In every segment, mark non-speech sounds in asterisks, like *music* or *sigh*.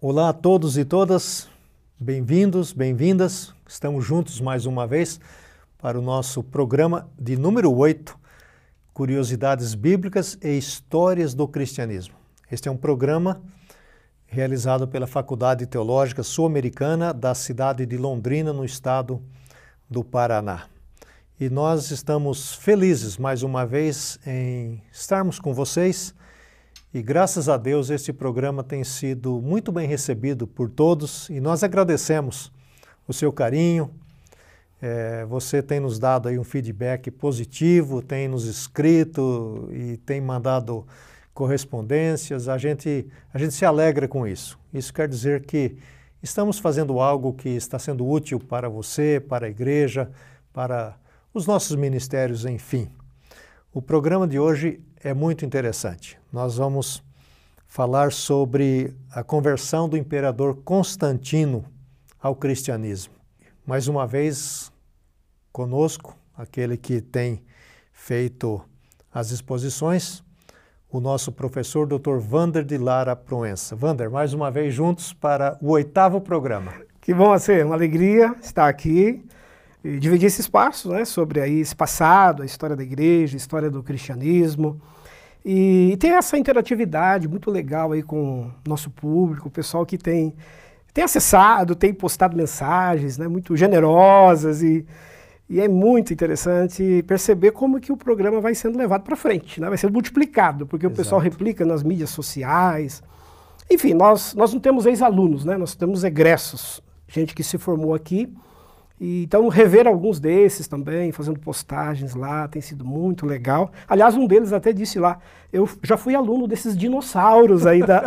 Olá a todos e todas, bem-vindos, bem-vindas. Estamos juntos mais uma vez para o nosso programa de número 8, Curiosidades Bíblicas e Histórias do Cristianismo. Este é um programa realizado pela Faculdade Teológica Sul-Americana da cidade de Londrina, no estado do Paraná. E nós estamos felizes mais uma vez em estarmos com vocês e graças a Deus este programa tem sido muito bem recebido por todos e nós agradecemos o seu carinho. É, você tem nos dado aí um feedback positivo, tem nos escrito e tem mandado correspondências. A gente, a gente se alegra com isso. Isso quer dizer que estamos fazendo algo que está sendo útil para você, para a igreja, para os nossos ministérios, enfim. O programa de hoje é muito interessante. Nós vamos falar sobre a conversão do imperador Constantino ao cristianismo. Mais uma vez, conosco, aquele que tem feito as exposições, o nosso professor Dr. Vander de Lara Proença. Vander, mais uma vez juntos para o oitavo programa. Que bom, ser uma alegria estar aqui dividir esse espaço né, sobre aí esse passado, a história da igreja, a história do cristianismo. E, e tem essa interatividade muito legal aí com o nosso público, o pessoal que tem, tem acessado, tem postado mensagens né, muito generosas e, e é muito interessante perceber como que o programa vai sendo levado para frente, né? vai sendo multiplicado, porque Exato. o pessoal replica nas mídias sociais. Enfim, nós, nós não temos ex-alunos, né? nós temos egressos, gente que se formou aqui e, então, rever alguns desses também, fazendo postagens lá, tem sido muito legal. Aliás, um deles até disse lá, eu já fui aluno desses dinossauros aí da,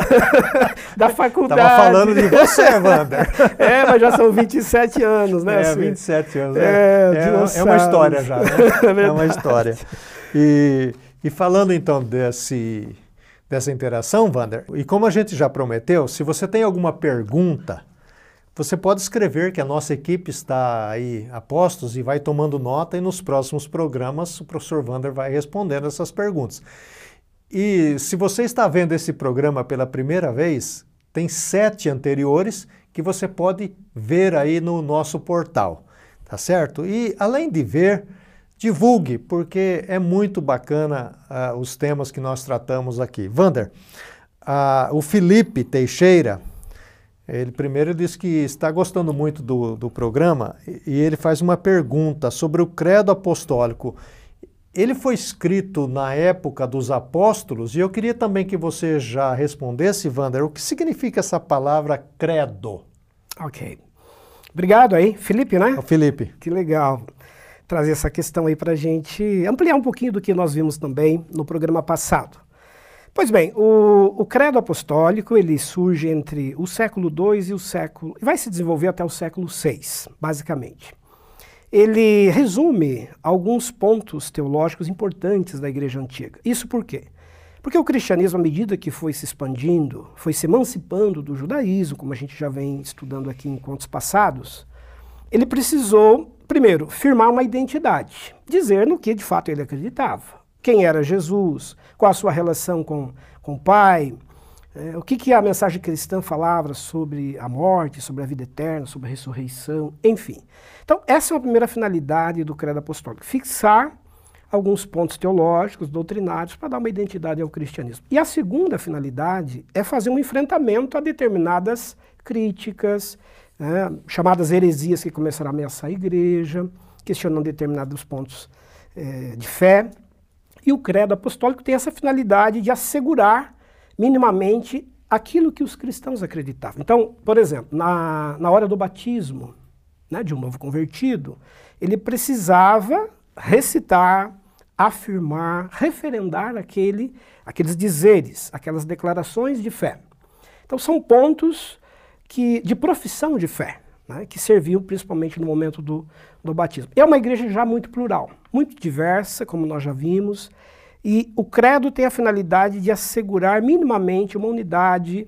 *laughs* da faculdade. Estava falando de você, Wander. *laughs* é, mas já são 27 anos, né? É, assim. 27 anos. É, é, é, é uma história já, né? é, *laughs* é uma história. E, e falando então desse, dessa interação, Wander, e como a gente já prometeu, se você tem alguma pergunta você pode escrever que a nossa equipe está aí a postos e vai tomando nota e nos próximos programas o professor Vander vai respondendo essas perguntas. E se você está vendo esse programa pela primeira vez, tem sete anteriores que você pode ver aí no nosso portal, tá certo? E além de ver, divulgue, porque é muito bacana uh, os temas que nós tratamos aqui. Vander, uh, o Felipe Teixeira, ele primeiro diz que está gostando muito do, do programa e ele faz uma pergunta sobre o credo apostólico. Ele foi escrito na época dos apóstolos e eu queria também que você já respondesse, Wander, o que significa essa palavra credo? Ok. Obrigado aí, Felipe, né? O Felipe. Que legal trazer essa questão aí para a gente ampliar um pouquinho do que nós vimos também no programa passado. Pois bem, o, o, credo apostólico ele surge entre o século II e o século. vai se desenvolver até o século VI, basicamente. Ele resume alguns pontos teológicos importantes da igreja antiga. Isso por quê? Porque o cristianismo, à medida que foi se expandindo, foi se emancipando do judaísmo, como a gente já vem estudando aqui em contos passados, ele precisou, primeiro, firmar uma identidade, dizer no que de fato ele acreditava quem era Jesus, qual a sua relação com, com o Pai, é, o que, que a mensagem cristã falava sobre a morte, sobre a vida eterna, sobre a ressurreição, enfim. Então, essa é a primeira finalidade do credo apostólico, fixar alguns pontos teológicos, doutrinários, para dar uma identidade ao cristianismo. E a segunda finalidade é fazer um enfrentamento a determinadas críticas, né, chamadas heresias que começaram a ameaçar a igreja, questionando determinados pontos é, de fé. E o credo apostólico tem essa finalidade de assegurar minimamente aquilo que os cristãos acreditavam. Então, por exemplo, na, na hora do batismo né, de um novo convertido, ele precisava recitar, afirmar, referendar aquele, aqueles dizeres, aquelas declarações de fé. Então, são pontos que, de profissão de fé né, que serviu principalmente no momento do, do batismo. É uma igreja já muito plural, muito diversa, como nós já vimos, e o credo tem a finalidade de assegurar minimamente uma unidade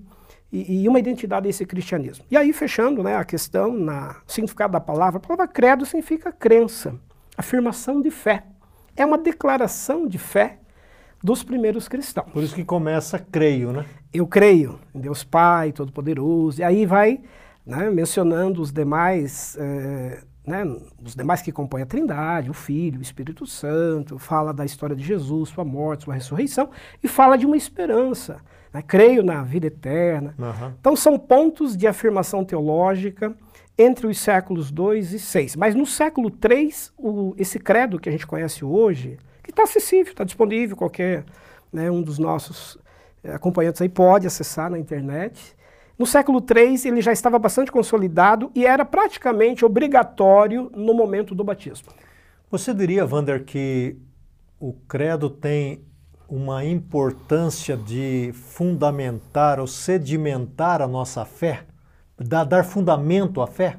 e, e uma identidade desse cristianismo. E aí, fechando né, a questão, na significado da palavra, a palavra credo significa crença, afirmação de fé. É uma declaração de fé dos primeiros cristãos. Por isso que começa creio, né? Eu creio em Deus Pai Todo-Poderoso. E aí vai né, mencionando os demais, é, né, os demais que compõem a Trindade, o Filho, o Espírito Santo, fala da história de Jesus, sua morte, sua ressurreição, e fala de uma esperança. Né, creio na vida eterna. Uhum. Então são pontos de afirmação teológica entre os séculos 2 e 6. Mas no século 3, o, esse credo que a gente conhece hoje, que está acessível, está disponível, qualquer né, um dos nossos eh, acompanhantes aí pode acessar na internet. No século III, ele já estava bastante consolidado e era praticamente obrigatório no momento do batismo. Você diria, Wander, que o credo tem uma importância de fundamentar ou sedimentar a nossa fé? dar fundamento à fé?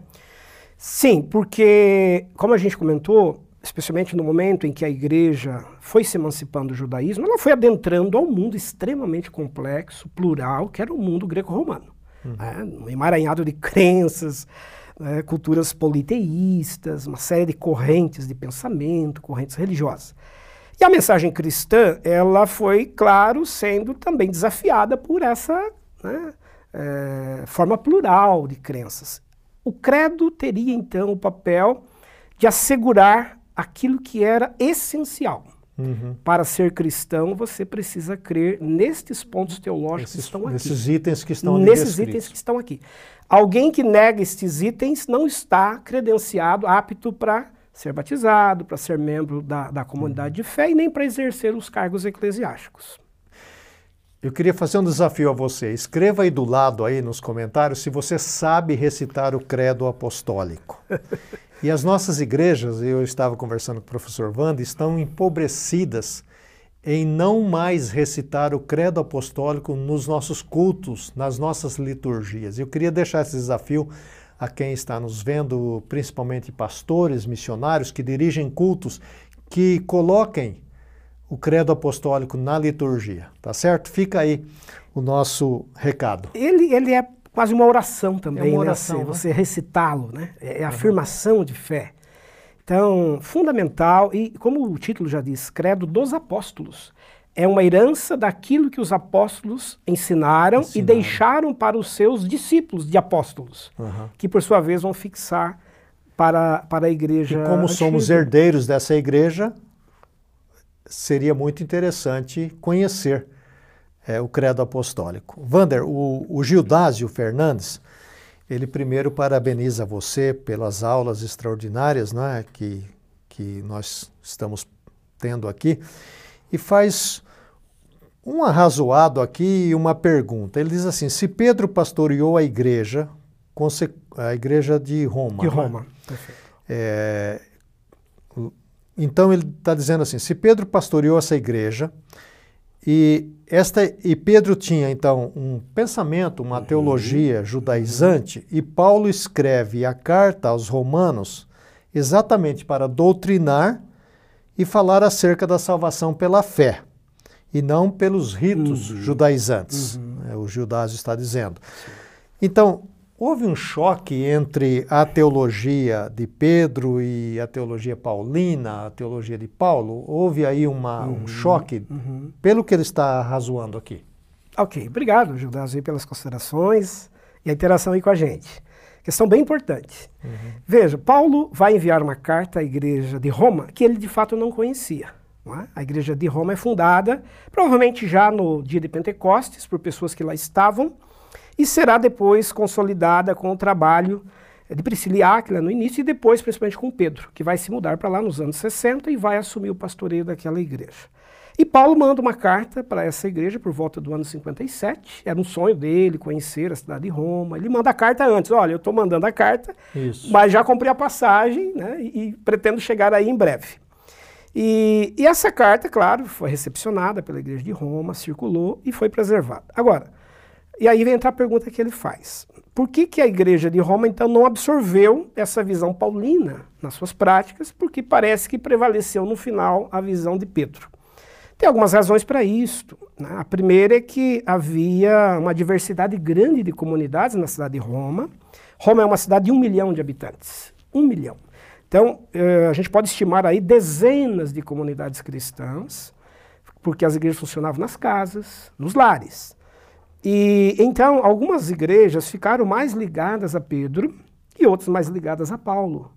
Sim, porque, como a gente comentou, especialmente no momento em que a igreja foi se emancipando do judaísmo, ela foi adentrando ao mundo extremamente complexo, plural, que era o mundo greco-romano. Uhum. Né? Um emaranhado de crenças, né? culturas politeístas, uma série de correntes de pensamento, correntes religiosas. E a mensagem cristã, ela foi, claro, sendo também desafiada por essa né, é, forma plural de crenças. O credo teria, então, o papel de assegurar aquilo que era essencial. Uhum. Para ser cristão, você precisa crer nestes pontos teológicos esses, que estão aqui. Nesses itens que estão aqui. Nesses itens que estão aqui. Alguém que nega estes itens não está credenciado, apto para ser batizado, para ser membro da, da comunidade uhum. de fé e nem para exercer os cargos eclesiásticos. Eu queria fazer um desafio a você. Escreva aí do lado aí nos comentários se você sabe recitar o credo apostólico. *laughs* E as nossas igrejas, eu estava conversando com o professor Wanda, estão empobrecidas em não mais recitar o credo apostólico nos nossos cultos, nas nossas liturgias. Eu queria deixar esse desafio a quem está nos vendo, principalmente pastores, missionários que dirigem cultos, que coloquem o credo apostólico na liturgia, tá certo? Fica aí o nosso recado. Ele, ele é quase uma oração também, é uma né? oração, né? Você, você recitá-lo, né? É, é afirmação de fé. Então, fundamental, e como o título já diz, credo dos apóstolos. É uma herança daquilo que os apóstolos ensinaram, ensinaram. e deixaram para os seus discípulos de apóstolos, uhum. que por sua vez vão fixar para, para a igreja. E como antiga. somos herdeiros dessa igreja, seria muito interessante conhecer é, o credo apostólico. Vander, o, o Gildásio Fernandes, ele primeiro parabeniza você pelas aulas extraordinárias né, que, que nós estamos tendo aqui e faz um arrazoado aqui e uma pergunta. Ele diz assim: se Pedro pastoreou a igreja, a igreja de Roma. De né? Roma, né? É, então ele está dizendo assim: se Pedro pastoreou essa igreja, e, esta, e Pedro tinha então um pensamento, uma uhum. teologia judaizante, uhum. e Paulo escreve a carta aos Romanos exatamente para doutrinar e falar acerca da salvação pela fé, e não pelos ritos uhum. judaizantes. Uhum. É, o Judásio está dizendo. Então, houve um choque entre a teologia de Pedro e a teologia paulina, a teologia de Paulo? Houve aí uma, uhum, um choque, uhum. pelo que ele está razoando aqui. Ok, obrigado, Gildas, pelas considerações e a interação aí com a gente. Questão bem importante. Uhum. Veja, Paulo vai enviar uma carta à igreja de Roma que ele de fato não conhecia. Não é? A igreja de Roma é fundada, provavelmente já no dia de Pentecostes, por pessoas que lá estavam, e será depois consolidada com o trabalho de Priscila e Áquila no início e depois principalmente com Pedro, que vai se mudar para lá nos anos 60 e vai assumir o pastoreio daquela igreja. E Paulo manda uma carta para essa igreja por volta do ano 57. Era um sonho dele conhecer a cidade de Roma. Ele manda a carta antes. Olha, eu estou mandando a carta, Isso. mas já comprei a passagem né, e, e pretendo chegar aí em breve. E, e, essa carta, claro, foi recepcionada pela igreja de Roma, circulou e foi preservada. Agora, e aí vem entrar a pergunta que ele faz. Por que, que a igreja de Roma, então, não absorveu essa visão paulina nas suas práticas? Porque parece que prevaleceu no final a visão de Pedro. Tem algumas razões para isto. Né? A primeira é que havia uma diversidade grande de comunidades na cidade de Roma. Roma é uma cidade de um milhão de habitantes. Um milhão. Então, eh, a gente pode estimar aí dezenas de comunidades cristãs porque as igrejas funcionavam nas casas, nos lares. E então algumas igrejas ficaram mais ligadas a Pedro e outras mais ligadas a Paulo.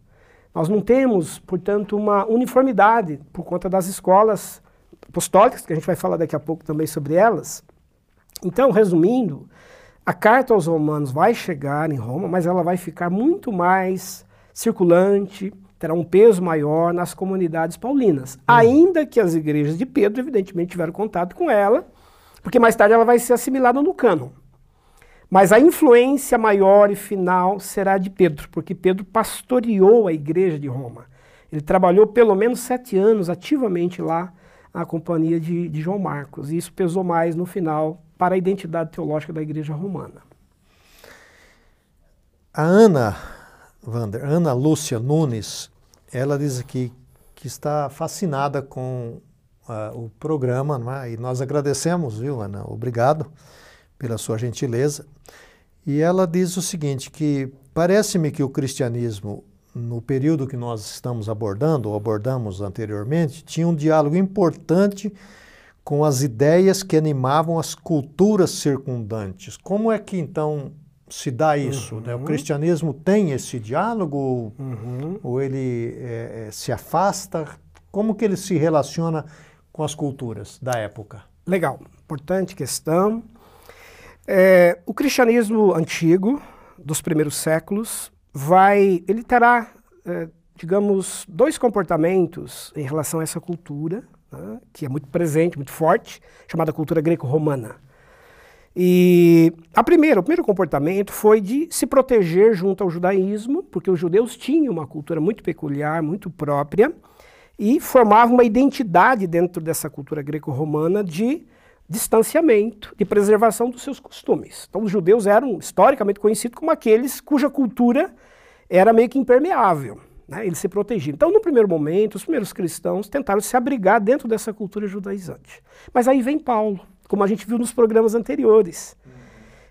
Nós não temos, portanto, uma uniformidade por conta das escolas apostólicas, que a gente vai falar daqui a pouco também sobre elas. Então, resumindo, a carta aos romanos vai chegar em Roma, mas ela vai ficar muito mais circulante, terá um peso maior nas comunidades paulinas. Uhum. Ainda que as igrejas de Pedro, evidentemente, tiveram contato com ela, porque mais tarde ela vai ser assimilada no cânon. Mas a influência maior e final será de Pedro, porque Pedro pastoreou a igreja de Roma. Ele trabalhou pelo menos sete anos ativamente lá na companhia de, de João Marcos, e isso pesou mais no final para a identidade teológica da Igreja Romana. A Ana, Vander, Ana Lúcia Nunes, ela diz aqui que está fascinada com uh, o programa, é? e nós agradecemos, viu, Ana? Obrigado pela sua gentileza. E ela diz o seguinte, que parece-me que o cristianismo, no período que nós estamos abordando, ou abordamos anteriormente, tinha um diálogo importante com as ideias que animavam as culturas circundantes. Como é que então se dá isso? Uhum. Né? O uhum. cristianismo tem esse diálogo uhum. ou ele é, se afasta? Como que ele se relaciona com as culturas da época? Legal, importante questão. É, o cristianismo antigo, dos primeiros séculos, vai, ele terá, é, digamos, dois comportamentos em relação a essa cultura né, que é muito presente, muito forte, chamada cultura greco-romana. E a primeira, o primeiro comportamento foi de se proteger junto ao judaísmo, porque os judeus tinham uma cultura muito peculiar, muito própria, e formavam uma identidade dentro dessa cultura greco-romana de distanciamento, de preservação dos seus costumes. Então os judeus eram historicamente conhecidos como aqueles cuja cultura era meio que impermeável. Né? Eles se protegiam. Então, no primeiro momento, os primeiros cristãos tentaram se abrigar dentro dessa cultura judaizante. Mas aí vem Paulo, como a gente viu nos programas anteriores.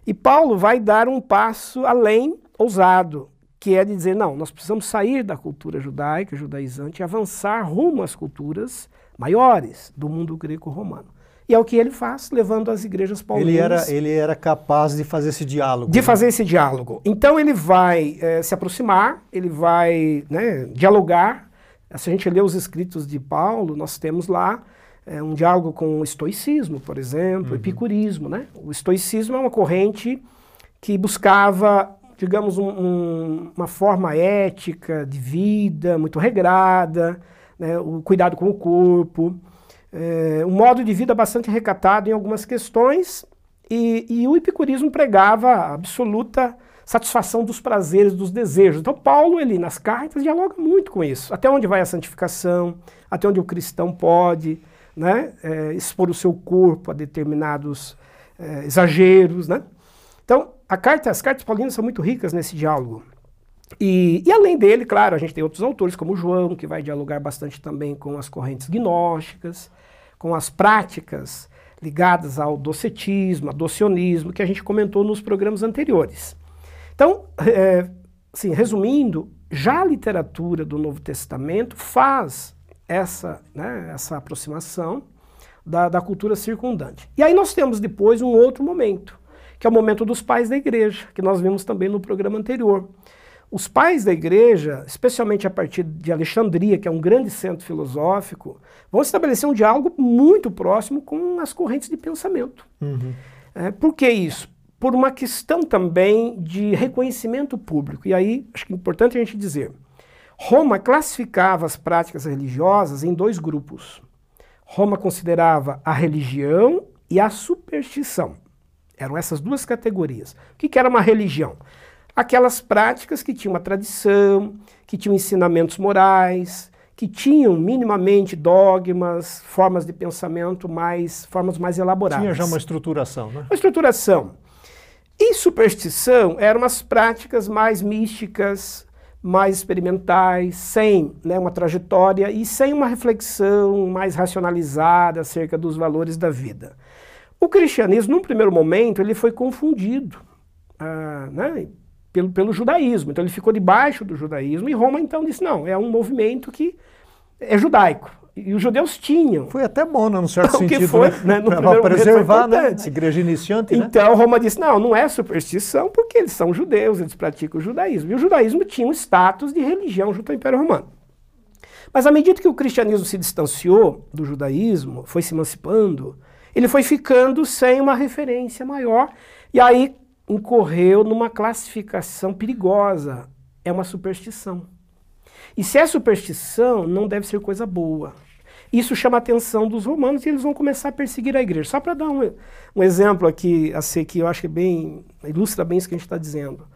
E Paulo vai dar um passo além, ousado, que é de dizer: não, nós precisamos sair da cultura judaica, judaizante, e avançar rumo às culturas maiores do mundo greco-romano. E é o que ele faz, levando as igrejas paulinas. Ele era, ele era capaz de fazer esse diálogo. De né? fazer esse diálogo. Então ele vai é, se aproximar, ele vai né, dialogar. Se a gente lê os escritos de Paulo, nós temos lá é, um diálogo com o estoicismo, por exemplo, uhum. epicurismo. Né? O estoicismo é uma corrente que buscava, digamos, um, um, uma forma ética de vida muito regrada, né, o cuidado com o corpo é, um modo de vida bastante recatado em algumas questões, e, e o epicurismo pregava a absoluta satisfação dos prazeres, dos desejos. Então Paulo, ele nas cartas dialoga muito com isso. Até onde vai a santificação, até onde o cristão pode né, é, expor o seu corpo a determinados é, exageros. Né? Então, carta, as cartas paulinas são muito ricas nesse diálogo. E, e, além dele, claro, a gente tem outros autores, como João, que vai dialogar bastante também com as correntes gnósticas com as práticas ligadas ao docetismo, ao docionismo, que a gente comentou nos programas anteriores. Então, é, assim, resumindo, já a literatura do Novo Testamento faz essa, né, essa aproximação da, da cultura circundante. E aí nós temos depois um outro momento, que é o momento dos pais da igreja, que nós vimos também no programa anterior. Os pais da igreja, especialmente a partir de Alexandria, que é um grande centro filosófico, vão estabelecer um diálogo muito próximo com as correntes de pensamento. Uhum. É, por que isso? Por uma questão também de reconhecimento público. E aí, acho que é importante a gente dizer: Roma classificava as práticas religiosas em dois grupos. Roma considerava a religião e a superstição. Eram essas duas categorias. O que, que era uma religião? aquelas práticas que tinham uma tradição, que tinham ensinamentos morais, que tinham minimamente dogmas, formas de pensamento mais, formas mais elaboradas. Tinha já uma estruturação, né? Uma estruturação. E superstição eram umas práticas mais místicas, mais experimentais, sem né, uma trajetória e sem uma reflexão mais racionalizada acerca dos valores da vida. O cristianismo, num primeiro momento, ele foi confundido. Ah, né? pelo, pelo judaísmo. Então ele ficou debaixo do judaísmo e Roma então disse: não, é um movimento que é judaico. E os judeus tinham. Foi até bom, né, num certo O que sentido, foi, né? né, foi preservar, né? importante. A igreja iniciante, né? Então Roma disse: não, não é superstição, porque eles são judeus, eles praticam o judaísmo. E o judaísmo tinha um status de religião junto ao Império Romano. Mas à medida que o cristianismo se distanciou do judaísmo, foi se emancipando, ele foi ficando sem uma referência maior, e aí incorreu numa classificação perigosa. É uma superstição. E se é superstição, não deve ser coisa boa. Isso chama a atenção dos romanos e eles vão começar a perseguir a igreja. Só para dar um, um exemplo aqui, assim, que eu acho que é bem, ilustra bem isso que a gente está dizendo.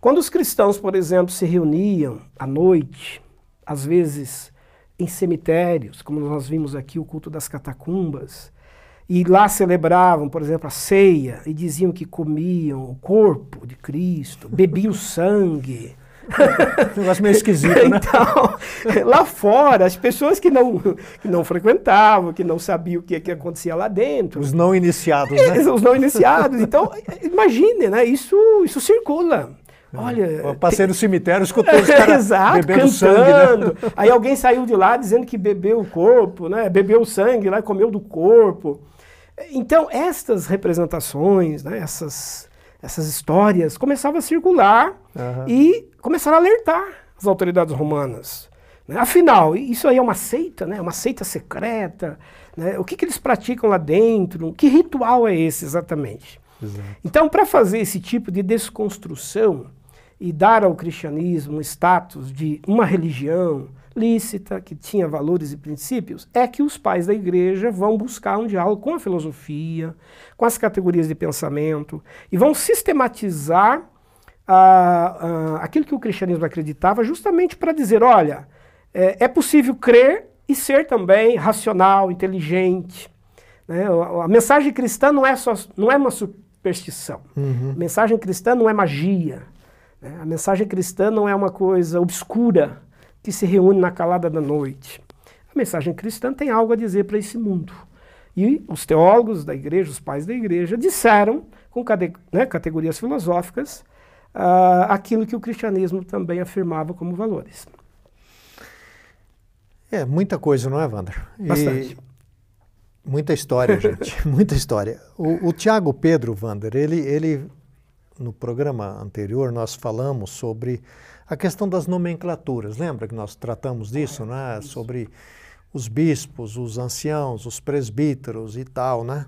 Quando os cristãos, por exemplo, se reuniam à noite, às vezes em cemitérios, como nós vimos aqui o culto das catacumbas, e lá celebravam, por exemplo, a ceia e diziam que comiam o corpo de Cristo, bebiam *laughs* sangue. Um negócio meio esquisito, né? Então, lá fora, as pessoas que não, que não frequentavam, que não sabiam o que, que acontecia lá dentro, Os não iniciados, né? os não iniciados. Então, *laughs* imagine, né? Isso, isso circula. Olha, Eu passei no cemitério, escutei os *laughs* caras Exato, bebendo cantando. sangue, né? Aí alguém saiu de lá dizendo que bebeu o corpo, né? Bebeu o sangue lá, comeu do corpo. Então, estas representações, né? essas, essas histórias começavam a circular Aham. e começaram a alertar as autoridades romanas. né? Afinal, isso aí é uma seita, né? uma seita secreta. Né? O que, que eles praticam lá dentro? Que ritual é esse exatamente? Exato. Então, para fazer esse tipo de desconstrução e dar ao cristianismo um status de uma religião lícita, que tinha valores e princípios, é que os pais da igreja vão buscar um diálogo com a filosofia, com as categorias de pensamento, e vão sistematizar ah, ah, aquilo que o cristianismo acreditava, justamente para dizer: olha, é, é possível crer e ser também racional, inteligente. né? A, mensagem cristã não é, só, não é uma superstição. Uhum. A mensagem cristã não é magia. né? A mensagem cristã não é uma coisa obscura que se reúne na calada da noite. A mensagem cristã tem algo a dizer para esse mundo. E os teólogos da igreja, os pais da igreja, disseram, com né, categorias filosóficas, ah, aquilo que o cristianismo também afirmava como valores. É, muita coisa, não é, Wander? E Bastante. Muita história, *laughs* gente. muita história. O, o Tiago Pedro, Wander, ele, ele, no programa anterior, nós falamos sobre a questão das nomenclaturas. Lembra que nós tratamos disso, né? Sobre os bispos, os anciãos, os presbíteros e tal, né?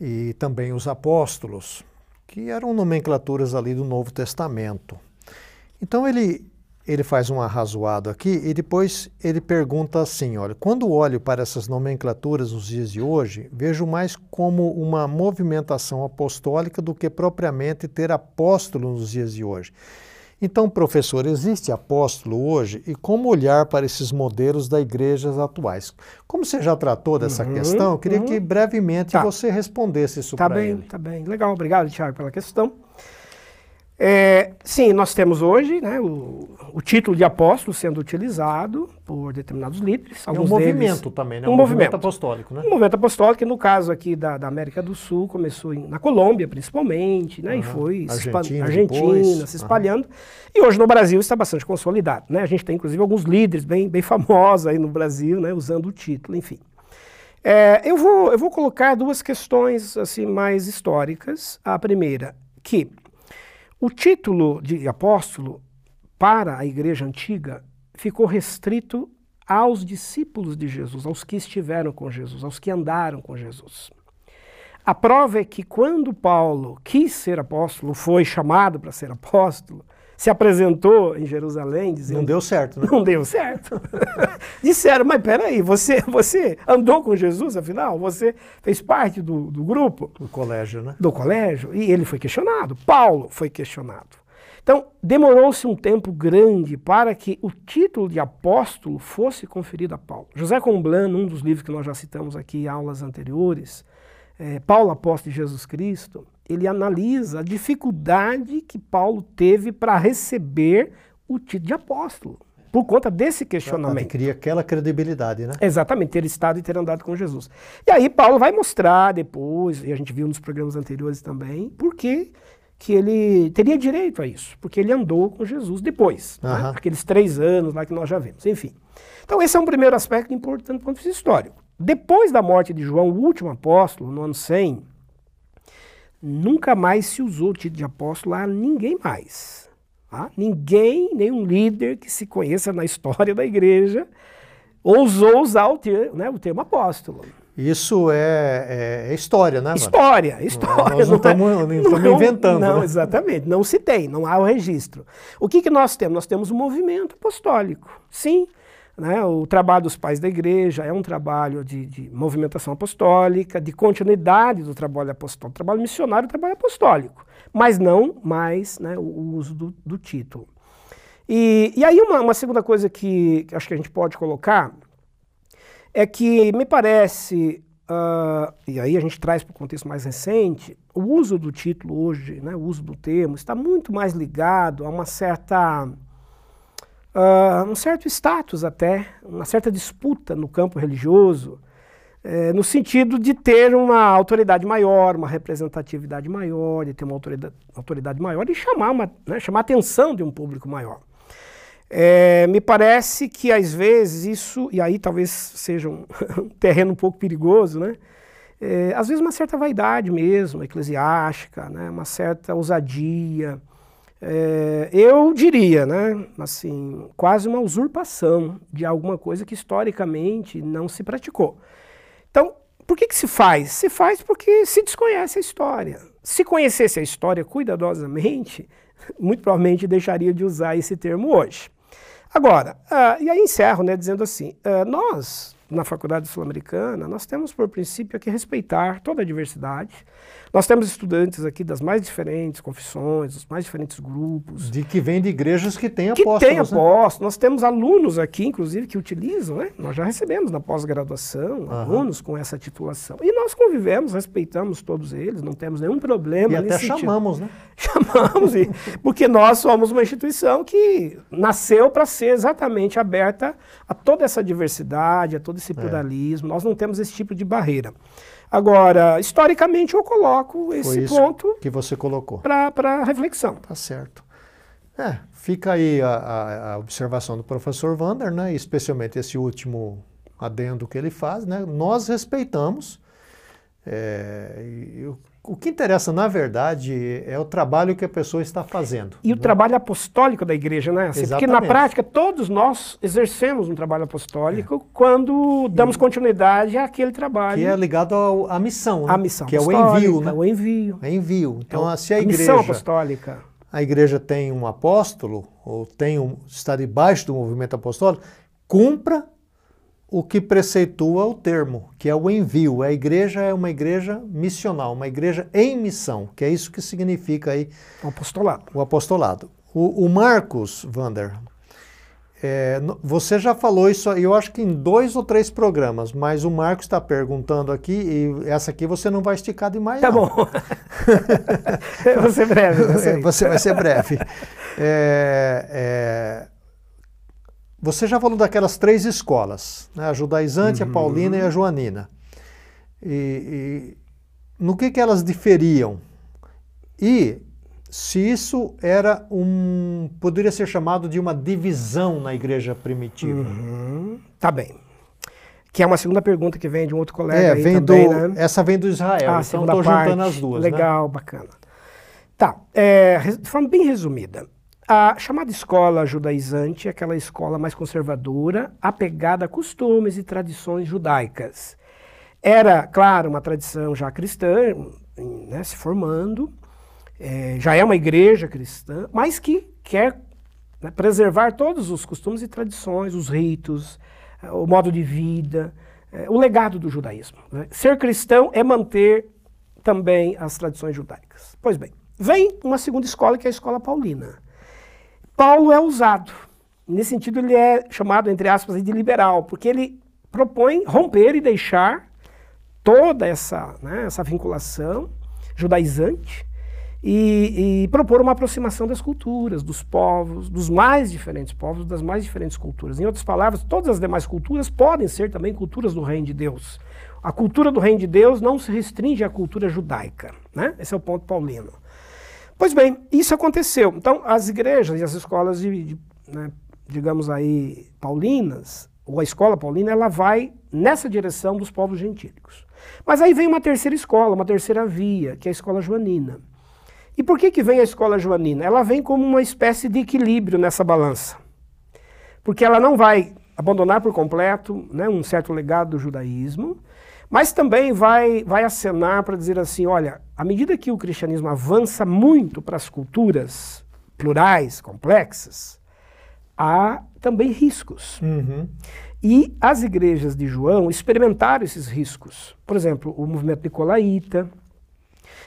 E também os apóstolos, que eram nomenclaturas ali do Novo Testamento. Então ele, ele faz um arrazoado aqui e depois ele pergunta assim, olha, quando olho para essas nomenclaturas nos dias de hoje, vejo mais como uma movimentação apostólica do que propriamente ter apóstolo nos dias de hoje. Então, professor, existe apóstolo hoje e como olhar para esses modelos da igrejas atuais? Como você já tratou dessa Uhum, questão, eu queria uhum. que brevemente Tá. você respondesse isso Tá para bem, ele. tá bem. Legal, obrigado, Tiago, pela questão. É, sim, nós temos hoje né, o, o título de apóstolo sendo utilizado por determinados líderes. É um alguns movimento deles, também, né? um Um movimento movimento. apostólico, né? Um movimento apostólico, que no caso aqui da, da América do Sul, começou em- na Colômbia, principalmente, né, e Aham. foi Argentina Argentina se espalhando. E hoje no Brasil está bastante consolidado. Né? A gente tem, inclusive, alguns líderes bem, bem famosos aí no Brasil, né, usando o título, enfim. É, eu, vou, eu vou colocar duas questões assim mais históricas. A primeira, que o título de apóstolo para a igreja antiga ficou restrito aos discípulos de Jesus, aos que estiveram com Jesus, aos que andaram com Jesus. A prova é que quando Paulo quis ser apóstolo, foi chamado para ser apóstolo, se apresentou em Jerusalém dizendo Não deu certo, né? *laughs* não deu certo. *laughs* Disseram, mas peraí, você, você andou com Jesus, afinal? Você fez parte do, do grupo, O colégio, né? do colégio? E ele foi questionado. Paulo foi questionado. Então, demorou-se um tempo grande para que o título de apóstolo fosse conferido a Paulo. José Comblan, num dos livros que nós já citamos aqui em aulas anteriores, é, Paulo Apóstolo de Jesus Cristo, ele analisa a dificuldade que Paulo teve para receber o título de apóstolo, por conta desse questionamento. Cria aquela credibilidade, né? Exatamente, ter estado e ter andado com Jesus. E aí Paulo vai mostrar depois, e a gente viu nos programas anteriores também, por que que ele teria direito a isso, porque ele andou com Jesus depois, uhum. né? aqueles três anos lá que nós já vimos, enfim. Então esse é um primeiro aspecto importante do ponto de vista histórico. Depois da morte de João, o último apóstolo, no ano 100, nunca mais se usou o título de apóstolo a ninguém mais. Tá? Ninguém, nenhum líder que se conheça na *laughs* história da igreja, ousou usar o termo, né, o termo apóstolo. Isso é, é, é história, né? História, história. Nós não estamos é- *laughs* inventando. Não, né? exatamente. Não se tem, não há o registro. O que, que nós temos? Nós temos um movimento apostólico. Sim, né? O trabalho dos pais da igreja é um trabalho de, de movimentação apostólica, de continuidade do trabalho apostólico, trabalho missionário, trabalho apostólico, mas não mais né, o uso do, do título. E, e aí uma, uma, segunda coisa que, que acho que a gente pode colocar é que me parece, uh, e aí a gente traz para o contexto mais recente, o uso do título hoje, né, o uso do termo, está muito mais ligado a uma certa uh, um certo status até, uma certa disputa no campo religioso, é, no sentido de ter uma autoridade maior, uma representatividade maior, de ter uma autoridade, autoridade maior e chamar, uma, né, chamar a atenção de um público maior. É, me parece que às vezes isso, e aí talvez seja um, *laughs* um terreno um pouco perigoso, né? É, às vezes uma certa vaidade mesmo, eclesiástica, né? uma certa ousadia, é, eu diria, né, assim, quase uma usurpação de alguma coisa que historicamente não se praticou. Então, por que, que se faz? Se faz porque se desconhece a história. Se conhecesse a história cuidadosamente, *laughs* muito provavelmente deixaria de usar esse termo hoje. Agora, uh, e aí encerro né, dizendo assim: uh, nós, na Faculdade Sul-Americana, nós temos por princípio que respeitar toda a diversidade, nós temos estudantes aqui das mais diferentes confissões, dos mais diferentes grupos. De que vêm de igrejas que têm apóstolos. Que têm apóstolos. Né? Nós temos alunos aqui, inclusive, que utilizam, né? Nós já recebemos na pós-graduação uhum. alunos com essa titulação. E nós convivemos, respeitamos todos eles, não temos nenhum problema. E até chamamos, né? *laughs* Chamamos, porque nós somos uma instituição que nasceu para ser exatamente aberta a toda essa diversidade, a todo esse é. pluralismo. É. Nós não temos esse tipo de barreira. Agora, historicamente, eu coloco esse ponto que você colocou para reflexão. Tá certo. É, fica aí a, a, a, observação do professor Vander, né? especialmente esse último adendo que ele faz. Né? Nós respeitamos. É, eu, o que interessa, na verdade, é o trabalho que a pessoa está fazendo. E né? o trabalho apostólico da igreja, né? Assim, porque na prática todos nós exercemos um trabalho apostólico é. quando damos continuidade àquele trabalho. Que é ligado ao, à missão, né? A missão Que é o envio, né? O envio. É envio. Então, é se a, a igreja... missão apostólica. A igreja tem um apóstolo, ou tem um, está debaixo do movimento apostólico, cumpra o que preceitua o termo, que é o envio. A igreja é uma igreja missional, uma igreja em missão, que é isso que significa aí o apostolado. O apostolado. O, o Marcos Vander, é, você já falou isso, eu acho que em dois ou três programas, mas o Marcos está perguntando aqui, e essa aqui você não vai esticar demais. Tá não. bom. *laughs* vou ser breve. Você, você vai ser breve. É, é, você já falou daquelas três escolas, né? a judaizante, uhum. a paulina e a joanina. E, e no que, que elas diferiam? E se isso era um. poderia ser chamado de uma divisão na igreja primitiva. Uhum. Tá bem. Que é uma segunda pergunta que vem de um outro colega. É, vem também, do, né? essa vem do Israel, ah, então estou juntando as duas. Né? Legal, né? bacana. Tá, é, de forma bem resumida. A chamada escola judaizante é aquela escola mais conservadora, apegada a costumes e tradições judaicas. Era, claro, uma tradição já cristã, né, se formando, é, já é uma igreja cristã, mas que quer né, preservar todos os costumes e tradições, os ritos, o modo de vida, é, o legado do judaísmo. Né? Ser cristão é manter também as tradições judaicas. Pois bem, vem uma segunda escola que é a escola paulina. Paulo é usado. Nesse sentido, ele é chamado, entre aspas, de liberal, porque ele propõe romper e deixar toda essa, né, essa vinculação judaizante e, e, propor uma aproximação das culturas, dos povos, dos mais diferentes povos, das mais diferentes culturas. Em outras palavras, todas as demais culturas podem ser também culturas do reino de Deus. A cultura do reino de Deus não se restringe à cultura judaica. Né? Esse é o ponto paulino. Pois bem, isso aconteceu. Então, as igrejas e as escolas, de, de né, digamos aí, paulinas, ou a escola paulina, ela vai nessa direção dos povos gentílicos. Mas aí vem uma terceira escola, uma terceira via, que é a escola joanina. E por que, que vem a escola joanina? Ela vem como uma espécie de equilíbrio nessa balança. Porque ela não vai abandonar por completo né, um certo legado do judaísmo, mas também vai, vai acenar para dizer assim: olha, à medida que o cristianismo avança muito para as culturas plurais, complexas, há também riscos. Uhum. E as igrejas de João experimentaram esses riscos. Por exemplo, o movimento nicolaíta,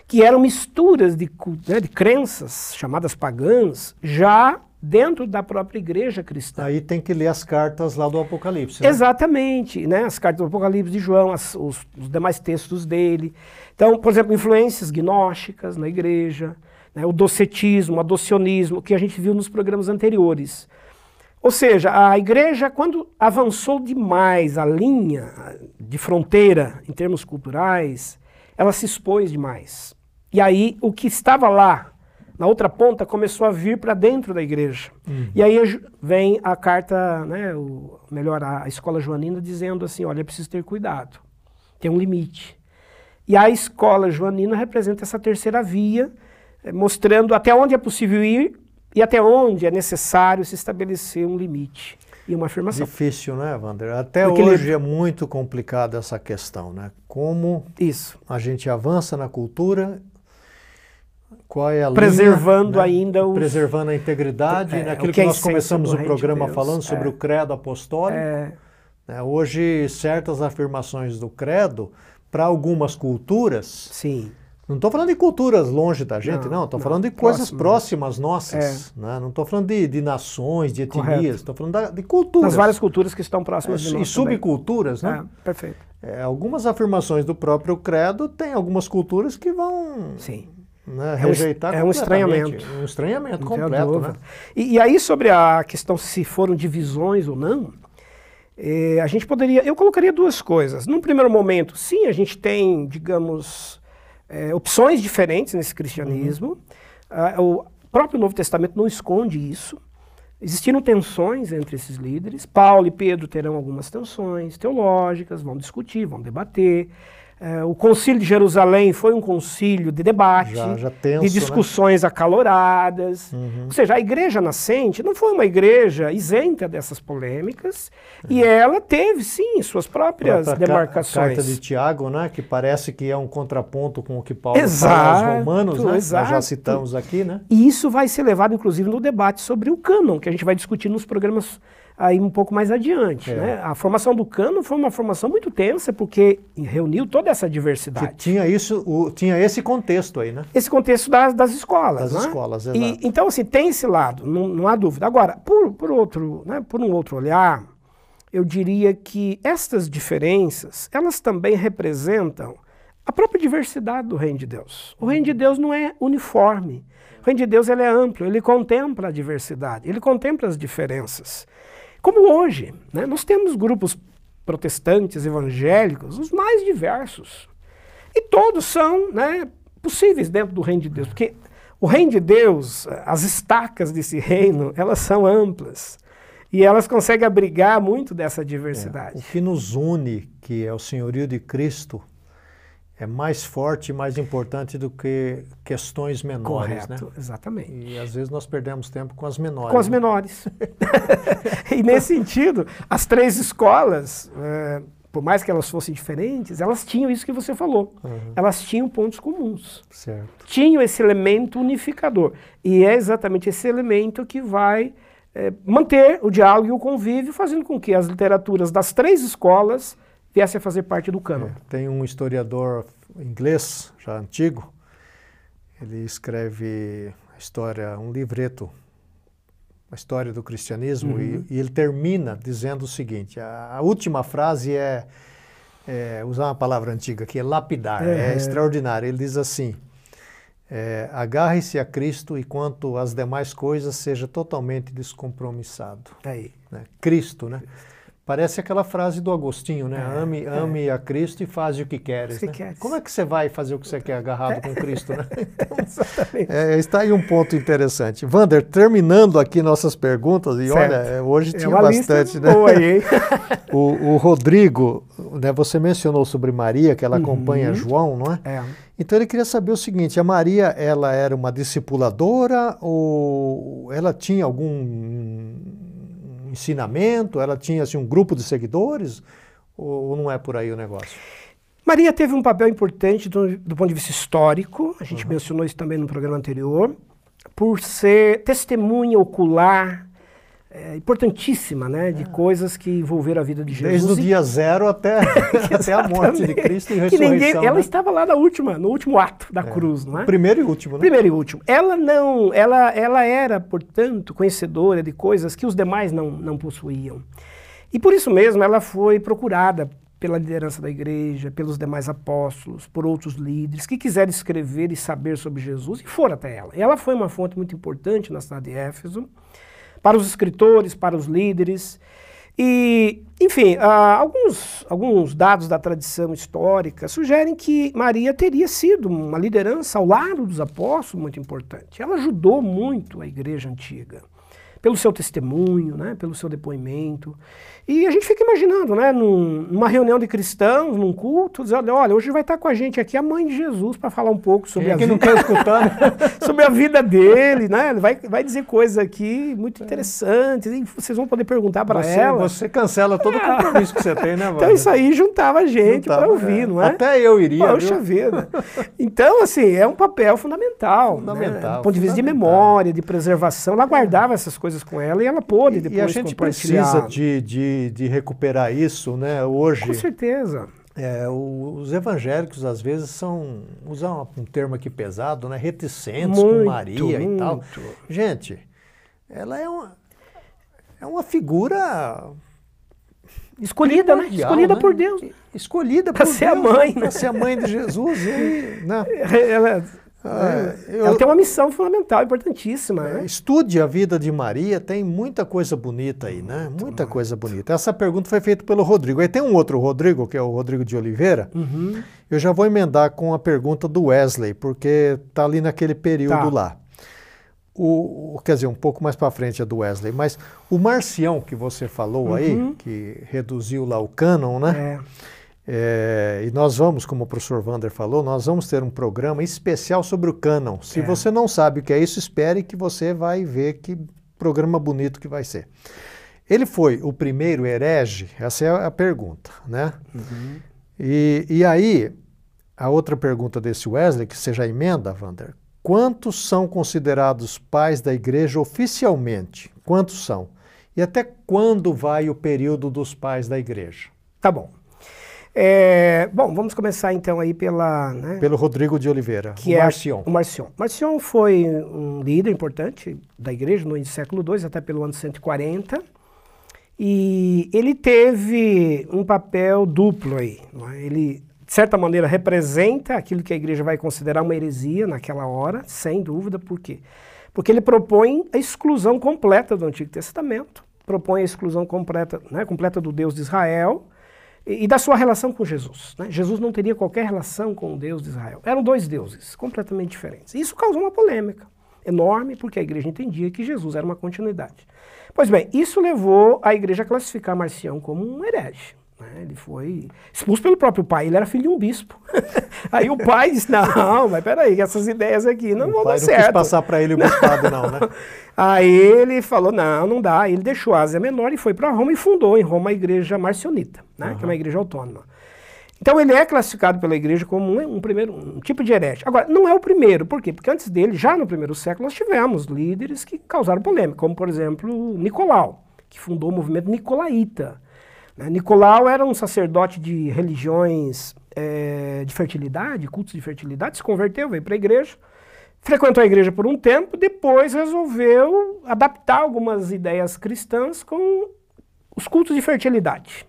que eram misturas de, né, de crenças chamadas pagãs, já dentro da própria igreja cristã. Aí tem que ler as cartas lá do Apocalipse. Né? Exatamente, né? as cartas do Apocalipse de João, as, os, os, demais textos dele. Então, por exemplo, influências gnósticas na igreja, né? o docetismo, o adocionismo, que a gente viu nos programas anteriores. Ou seja, a igreja, quando avançou demais a linha de fronteira em termos culturais, ela se expôs demais. E aí, o que estava lá na outra ponta começou a vir para dentro da igreja. Uhum. E aí vem a carta, né, o, melhor, a escola joanina dizendo assim, olha, é preciso ter cuidado, tem um limite. E a escola joanina representa essa terceira via, eh, mostrando até onde é possível ir e até onde é necessário se estabelecer um limite e uma afirmação. Difícil, né, Wander? Até hoje é muito complicado essa questão, né? Como Isso. a gente avança na cultura qual é a preservando linha, né? ainda os... preservando a integridade, é, né? aquilo que, que, nós começamos o programa de falando sobre é. o credo apostólico. É. Né? Hoje certas afirmações do credo para algumas culturas. Sim. Não estou falando de culturas longe da gente, não. Estou falando de coisas próximas nossas. É. Né? Não estou falando de, de, nações, de etnias. Estou falando da, de culturas. Das várias culturas que estão próximas é, de nós. E subculturas, também. né? É, perfeito. É, algumas afirmações do próprio credo tem algumas culturas que vão. Sim né, rejeitar é um estranhamento. Um estranhamento completo. Né? E, e, aí, sobre a questão se foram divisões ou não, eh, a gente poderia. Eu colocaria duas coisas. Num primeiro momento, sim, a gente tem, digamos, eh, opções diferentes nesse cristianismo. Uhum. Ah, o próprio Novo Testamento não esconde isso. Existiram tensões entre esses líderes. Paulo e Pedro terão algumas tensões teológicas, vão discutir, vão debater. É, o Concílio de Jerusalém foi um concílio de debate, já, já tenso, de discussões né? acaloradas. Uhum. Ou seja, a igreja nascente não foi uma igreja isenta dessas polêmicas uhum. e ela teve, sim, suas próprias demarcações. A carta de Tiago, né, que parece que é um contraponto com o que Paulo exato, fala aos romanos, né? Exato. Nós já citamos aqui. Né? E isso vai ser levado, inclusive, no debate sobre o cânon, que a gente vai discutir nos programas aí um pouco mais adiante. É. Né? A formação do cano foi uma formação muito tensa, porque reuniu toda essa diversidade. Que tinha, isso, o, tinha esse contexto aí, né? Esse contexto das, das escolas. Das né? escolas, exato. E, então, assim, tem esse lado, não, não há dúvida. Agora, por, por, outro, né, por um outro olhar, eu diria que estas diferenças, elas também representam a própria diversidade do reino de Deus. O reino de Deus não é uniforme. O reino de Deus ele é amplo, ele contempla a diversidade, ele contempla as diferenças. Como hoje, né, nós temos grupos protestantes, evangélicos, os mais diversos. E todos são né, possíveis dentro do reino de Deus, porque o reino de Deus, as estacas desse reino, elas são amplas. E elas conseguem abrigar muito dessa diversidade. É, o que nos une, que é o senhorio de Cristo, é mais forte e mais importante do que questões menores, Correto, né? exatamente. E às vezes nós perdemos tempo com as menores. Com as né? menores. *laughs* e nesse sentido, as três escolas, é, por mais que elas fossem diferentes, elas tinham isso que você falou. Uhum. Elas tinham pontos comuns. Certo. Tinham esse elemento unificador. E é exatamente esse elemento que vai é, manter o diálogo e o convívio, fazendo com que as literaturas das três escolas viesse a fazer parte do cânon. É, tem um historiador inglês, já antigo, ele escreve a história, um livreto, a história do cristianismo, uhum. e, e, ele termina dizendo o seguinte: a, a última frase é, é, usar uma palavra antiga aqui, é lapidar, é, é extraordinário. Ele diz assim: é, agarre-se a Cristo e quanto às demais coisas seja totalmente descompromissado. Aí. Né? Cristo, né? Parece aquela frase do Agostinho, né? É, ame, é. ame a Cristo e faz o que queres. que né? queres. Como é que você vai fazer o que você quer agarrado com Cristo, né? *laughs* Exatamente. É, está aí um ponto interessante. Vander, terminando aqui nossas perguntas, e Certo. olha, é, hoje É tinha bastante, né? boa aí? *laughs* O, o Rodrigo, né, você mencionou sobre Maria, que ela acompanha Uhum. João, não é? É. Então ele queria saber o seguinte: a Maria, ela era uma discipuladora ou ela tinha algum ensinamento? Ela tinha assim, um grupo de seguidores? Ou não é por aí o negócio? Maria teve um papel importante do, do ponto de vista histórico, a gente mencionou isso também no programa anterior, por ser testemunha ocular, é, importantíssima, né, de coisas que envolveram a vida de Jesus. Desde o dia zero até, *laughs* até a morte de. Cristo e Que ressurreição. ninguém- ela né? estava lá na última, no último ato da cruz, não é? Primeiro e último, né? Primeiro e último. Ela não, ela, ela era, portanto, conhecedora de coisas que os demais não, não possuíam. E por isso mesmo ela foi procurada pela liderança da igreja, pelos demais apóstolos, por outros líderes que quiseram escrever e saber sobre Jesus e foram até ela. E ela foi uma fonte muito importante na cidade de Éfeso, para os escritores, para os líderes. E, enfim, ah, alguns, alguns dados da tradição histórica sugerem que Maria teria sido uma liderança ao lado dos apóstolos muito importante. Ela ajudou muito a igreja antiga, pelo seu testemunho, né, pelo seu depoimento. E a gente fica imaginando, né, num- numa reunião de cristãos, num culto, dizendo, olha, hoje vai estar com a gente aqui a mãe de Jesus para falar um pouco sobre Quem é a vida não né? *laughs* sobre a vida dele, né? Ele vai, vai dizer coisas aqui muito interessantes e vocês vão poder perguntar para ela. você cancela todo o compromisso que você tem, né, *laughs* Então Wander? isso aí juntava a gente para ouvir, é. não é? Até eu iria, Poxa viu? vida. Então, assim, é um papel fundamental. Fundamental, Né? Do ponto de vista de memória, de preservação. Ela guardava essas coisas com ela e ela pôde depois E a gente precisa de, de, de recuperar isso, né? Hoje, Com certeza. é, o- os evangélicos às vezes são, usam um termo aqui pesado, né? Reticentes com Muito, Maria e tal. muito. Gente, ela é uma, é uma figura Escolhida, né? Escolhida né? por Deus. Escolhida por ser a mãe, Para né? ser a mãe de Jesus. E, né? *laughs* Ela, Ah, eu- ela tem uma missão fundamental, importantíssima. É, Né? Estude a vida de Maria, tem muita coisa bonita aí, né? Muita coisa bonita. Essa pergunta foi feita pelo Rodrigo. Aí tem um outro Rodrigo, que é o Rodrigo de Oliveira. Uhum. Eu já vou emendar com a pergunta do Wesley, porque tá ali naquele período Tá. lá. O, quer dizer, um pouco mais para frente é do Wesley, mas o Marcião que você falou aí, que reduziu lá o cânon, né? É. É, e nós vamos, como o professor Vander falou, nós vamos ter um programa especial sobre o cânon. Se É. você não sabe o que é isso, espere que você vai ver que programa bonito que vai ser. Ele foi o primeiro herege? Essa é a pergunta, né? E, e aí, a outra pergunta desse Wesley, que já emenda, Vander, quantos são considerados pais da igreja oficialmente? Quantos são? E até quando vai o período dos pais da igreja? Tá bom. É, bom, vamos começar então aí pela. né, Pelo Rodrigo de Oliveira, que o é Marcion. o Marcion. Marcion foi um líder importante da igreja no início do século II, até pelo ano 140. E ele teve um papel duplo aí. é? Ele, de certa maneira, representa aquilo que a igreja vai considerar uma heresia naquela hora, sem dúvida. Por quê? Porque ele propõe a exclusão completa do Antigo Testamento, propõe a exclusão completa, né, completa do Deus de Israel e, da sua relação com Jesus. né? Jesus não teria qualquer relação com o Deus de Israel. Eram dois deuses completamente diferentes. Isso causou uma polêmica enorme, porque a igreja entendia que Jesus era uma continuidade. Pois bem, isso levou a igreja a classificar Marcião como um herege. Né? Ele foi expulso pelo próprio pai, ele era filho de um bispo. *laughs* Aí o pai disse: Não, mas peraí, essas ideias aqui não o vão pai dar não certo. quis passar para ele o bispado, não, né? *laughs* Aí ele falou: não, não dá. Ele deixou a Ásia Menor e foi para Roma e fundou em Roma a igreja marcionita, né, que é uma igreja autônoma. Então ele é classificado pela igreja como um, um primeiro um tipo de herege. Agora, não é o primeiro, por quê? Porque antes dele, já no primeiro século, nós tivemos líderes que causaram polêmica, como por exemplo Nicolau, que fundou o movimento nicolaíta. Né? Nicolau era um sacerdote de religiões eh, de fertilidade, cultos de fertilidade, se converteu, veio para a igreja, frequentou a igreja por um tempo, depois resolveu adaptar algumas ideias cristãs com os cultos de fertilidade.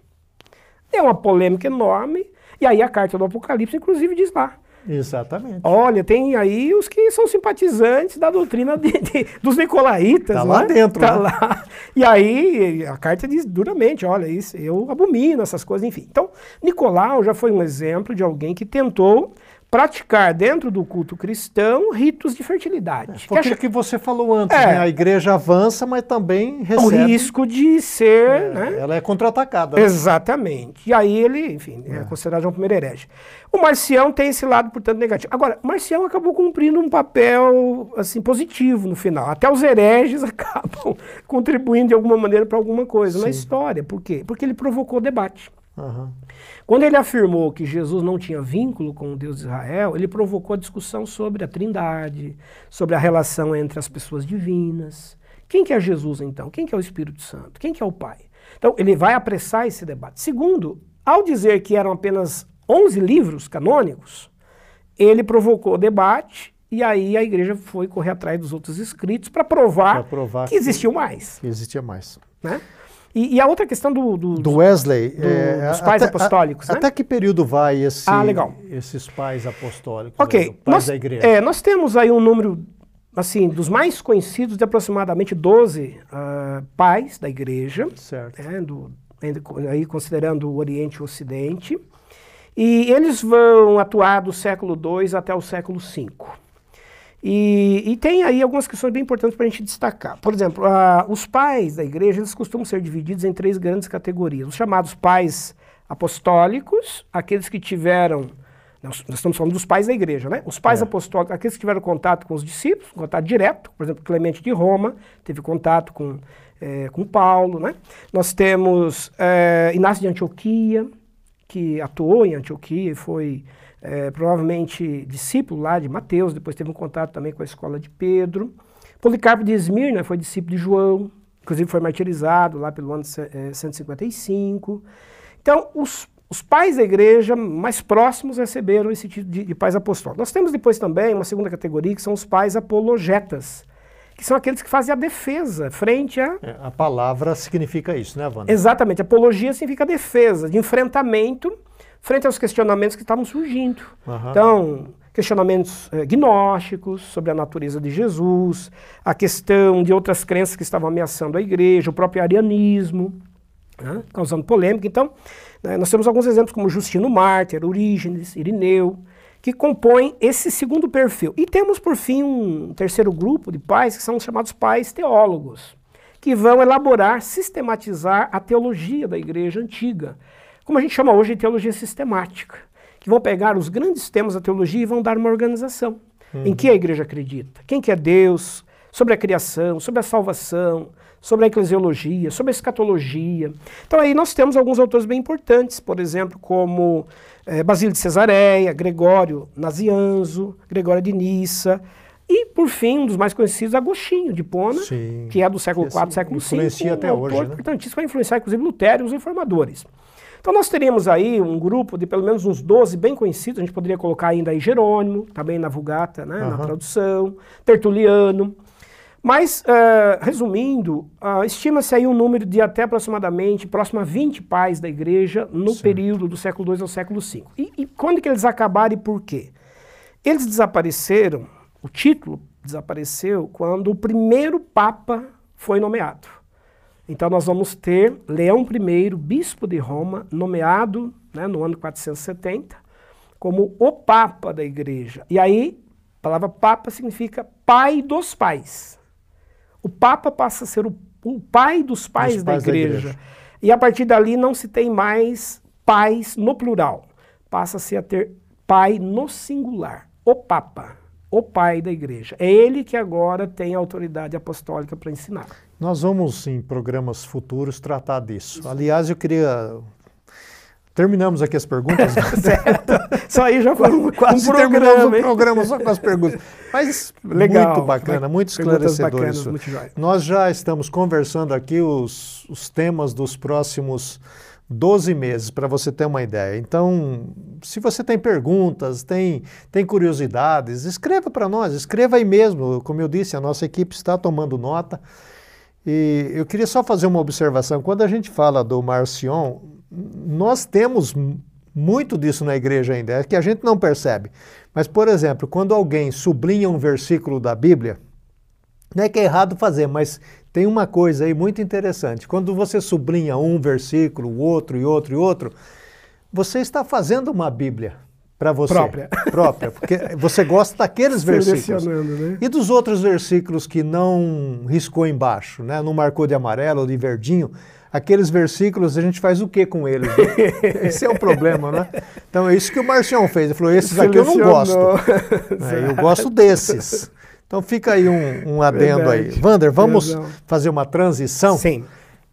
Deu uma polêmica enorme, e aí a carta do Apocalipse, inclusive, diz lá Exatamente. Olha, tem aí os que são simpatizantes da doutrina de, de, dos nicolaítas. Tá lá né? dentro, Tá né? lá. E aí a carta diz duramente, olha, isso, eu abomino essas coisas, enfim. Então, Nicolau já foi um exemplo de alguém que tentou praticar dentro do culto cristão ritos de fertilidade. Porque que é que você falou antes, É. né? A igreja avança, mas também o recebe. risco de ser, É, né? Ela é contra-atacada. né? Exatamente. E aí ele, enfim, é, considerado um primeiro herege. O Marcião tem esse lado, portanto, negativo. Agora, Marcião acabou cumprindo um papel assim positivo no final. Até os hereges *laughs* acabam contribuindo de alguma maneira para alguma coisa na Sim. história. Por quê? Porque ele provocou debate. Aham. Quando ele afirmou que Jesus não tinha vínculo com o Deus de Israel, ele provocou a discussão sobre a trindade, sobre a relação entre as pessoas divinas. Quem que é Jesus, então? Quem que é o Espírito Santo? Quem que é o Pai? Então, ele vai apressar esse debate. Segundo, ao dizer que eram apenas 11 livros canônicos, ele provocou debate e aí a igreja foi correr atrás dos outros escritos para provar, provar que existiu mais. que existia mais. Né? E, e a outra questão do, do- Do Wesley. do- é, dos pais até- apostólicos, a- né? Até que período vai esse, Ah, legal. esses pais apostólicos? Ok, né, pais nós, da igreja. é, nós temos aí um número, assim, dos mais conhecidos de aproximadamente 12 ah, pais da igreja, Certo. né, do- aí considerando o Oriente e o Ocidente, e eles vão atuar do século II até o século V. E, e tem aí algumas questões bem importantes para a gente destacar. Por exemplo, os pais da igreja eles costumam ser divididos em três grandes categorias. Os chamados pais apostólicos, aqueles que tiveram. Nós, estamos falando dos pais da igreja, né? Os pais É. apostólicos, aqueles que tiveram contato com os discípulos, contato direto, por exemplo, Clemente de Roma teve contato com, eh, com Paulo, né? Nós temos eh, Inácio de Antioquia, que atuou em Antioquia e foi eh, provavelmente discípulo lá de Mateus, depois teve um contato também com a escola de Pedro. Policarpo de Esmirna foi discípulo de João, inclusive foi martirizado lá pelo ano ce- eh, 155. Então, os, os pais da igreja mais próximos receberam esse tipo de, de pais apostólicos. Nós temos depois também uma segunda categoria, que são os pais apologetas, que são aqueles que fazem a defesa frente a É, a palavra significa isso, né, Wanda? Exatamente. Apologia significa defesa, de enfrentamento frente aos questionamentos que estavam surgindo. Aham. Então, questionamentos eh, gnósticos sobre a natureza de Jesus, a questão de outras crenças que estavam ameaçando a igreja, o próprio arianismo, né, causando polêmica. Então, né, nós temos alguns exemplos como Justino Mártir, Orígenes, Irineu, que compõem esse segundo perfil. E temos, por fim, um terceiro grupo de pais, que são os chamados pais teólogos, que vão elaborar, sistematizar a teologia da igreja antiga, como a gente chama hoje de teologia sistemática, que vão pegar os grandes temas da teologia e vão dar uma organização. Em que a igreja acredita? Quem que é Deus? Sobre a criação, sobre a salvação, sobre a eclesiologia, sobre a escatologia. Então aí nós temos alguns autores bem importantes, por exemplo, como eh, Basílio de Cesareia, Gregório Nazianzo, Gregório de Nissa, e, por fim, um dos mais conhecidos, Agostinho de Pona, Sim. que é do século IV, assim, século V. influencia um até autor hoje, né? importantíssimo, vai influenciar inclusive Lutero e os reformadores. Então nós teríamos aí um grupo de pelo menos uns 12 bem conhecidos, a gente poderia colocar ainda aí Jerônimo, também na Vulgata, né, na Aham. tradução, Tertuliano. Mas, eh, resumindo, ah, estima-se aí um número de até aproximadamente próximo a 20 pais da igreja no Certo. período do século II ao século V. E, e quando que eles acabaram e por quê? Eles desapareceram, o título desapareceu quando o primeiro Papa foi nomeado. Então nós vamos ter Leão I, bispo de Roma, nomeado né, no ano 470 como o Papa da Igreja. E aí, a palavra Papa significa pai dos pais. O Papa passa a ser o, o pai dos pais, Dos da, pais da igreja. igreja. E a partir dali não se tem mais pais no plural. Passa-se a ter pai no singular. O Papa, o pai da igreja. É ele que agora tem a autoridade apostólica para ensinar. Nós vamos, em programas futuros, tratar disso. Aliás, eu queria. Terminamos aqui as perguntas. *laughs* certo? Isso aí já foi um, *laughs* Quase um terminamos programa, o hein? programa só com as perguntas. Mas Legal. muito bacana, muito esclarecedor bacanas, isso. muito. Nós já estamos conversando aqui os, os temas dos próximos 12 meses, para você ter uma ideia. Então, se você tem perguntas, tem, tem curiosidades, escreva para nós, escreva aí mesmo. Como eu disse, a nossa equipe está tomando nota. E eu queria só fazer uma observação. Quando a gente fala do Marcion, nós temos muito disso na igreja ainda, é que a gente não percebe. Mas, por exemplo, quando alguém sublinha um versículo da Bíblia, não é que é errado fazer, mas tem uma coisa aí muito interessante. Quando você sublinha um versículo, outro e outro e outro, você está fazendo uma Bíblia para você. Própria. *laughs* Própria, porque você gosta daqueles *laughs* versículos. Né? E dos outros versículos que não riscou embaixo, né? não marcou de amarelo ou de verdinho, aqueles versículos a gente faz o que com eles? Né? *laughs* Esse é o problema, né? Então é isso que o Marcião fez. Ele falou: esses aqui eu não gosto. É, eu gosto desses. Então fica aí um, um adendo Verdade. aí. Wander, vamos fazer uma transição? Sim.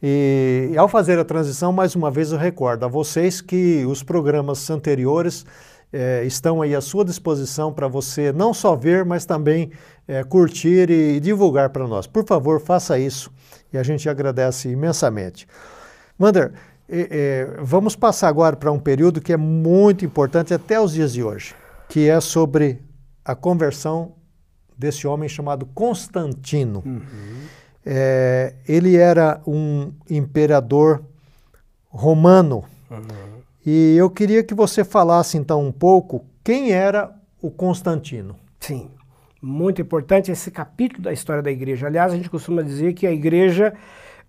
E, e, ao fazer a transição, mais uma vez eu recordo a vocês que os programas anteriores é, estão aí à sua disposição para você não só ver, mas também é, curtir e divulgar para nós. Por favor, faça isso e a gente agradece imensamente. Wander, é, vamos passar agora para um período que é muito importante até os dias de hoje, que é sobre a conversão desse homem chamado Constantino. Uhum. É, ele era um imperador romano. Uhum. E eu queria que você falasse então um pouco quem era o Constantino. Sim, muito importante esse capítulo da história da igreja. Aliás, a gente costuma dizer que a igreja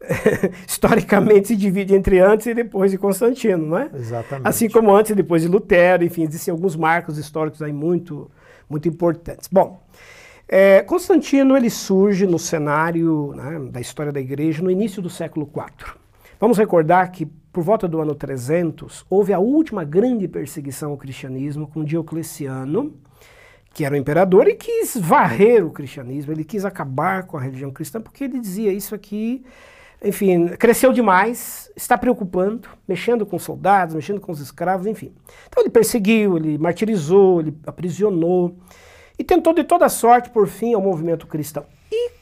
*laughs* historicamente se divide entre antes e depois de Constantino, não é? Exatamente. Assim como antes e depois de Lutero, enfim, existem alguns marcos históricos aí muito, muito importantes. Bom, é, Constantino ele surge no cenário né, da história da igreja no início do século IV. Vamos recordar que por volta do ano 300 houve a última grande perseguição ao cristianismo com Diocleciano, que era o imperador e quis varrer o cristianismo, ele quis acabar com a religião cristã porque ele dizia isso aqui, enfim, cresceu demais, está preocupando, mexendo com soldados, mexendo com os escravos, enfim. Então ele perseguiu, ele martirizou, ele aprisionou e tentou de toda sorte por fim ao movimento cristão. E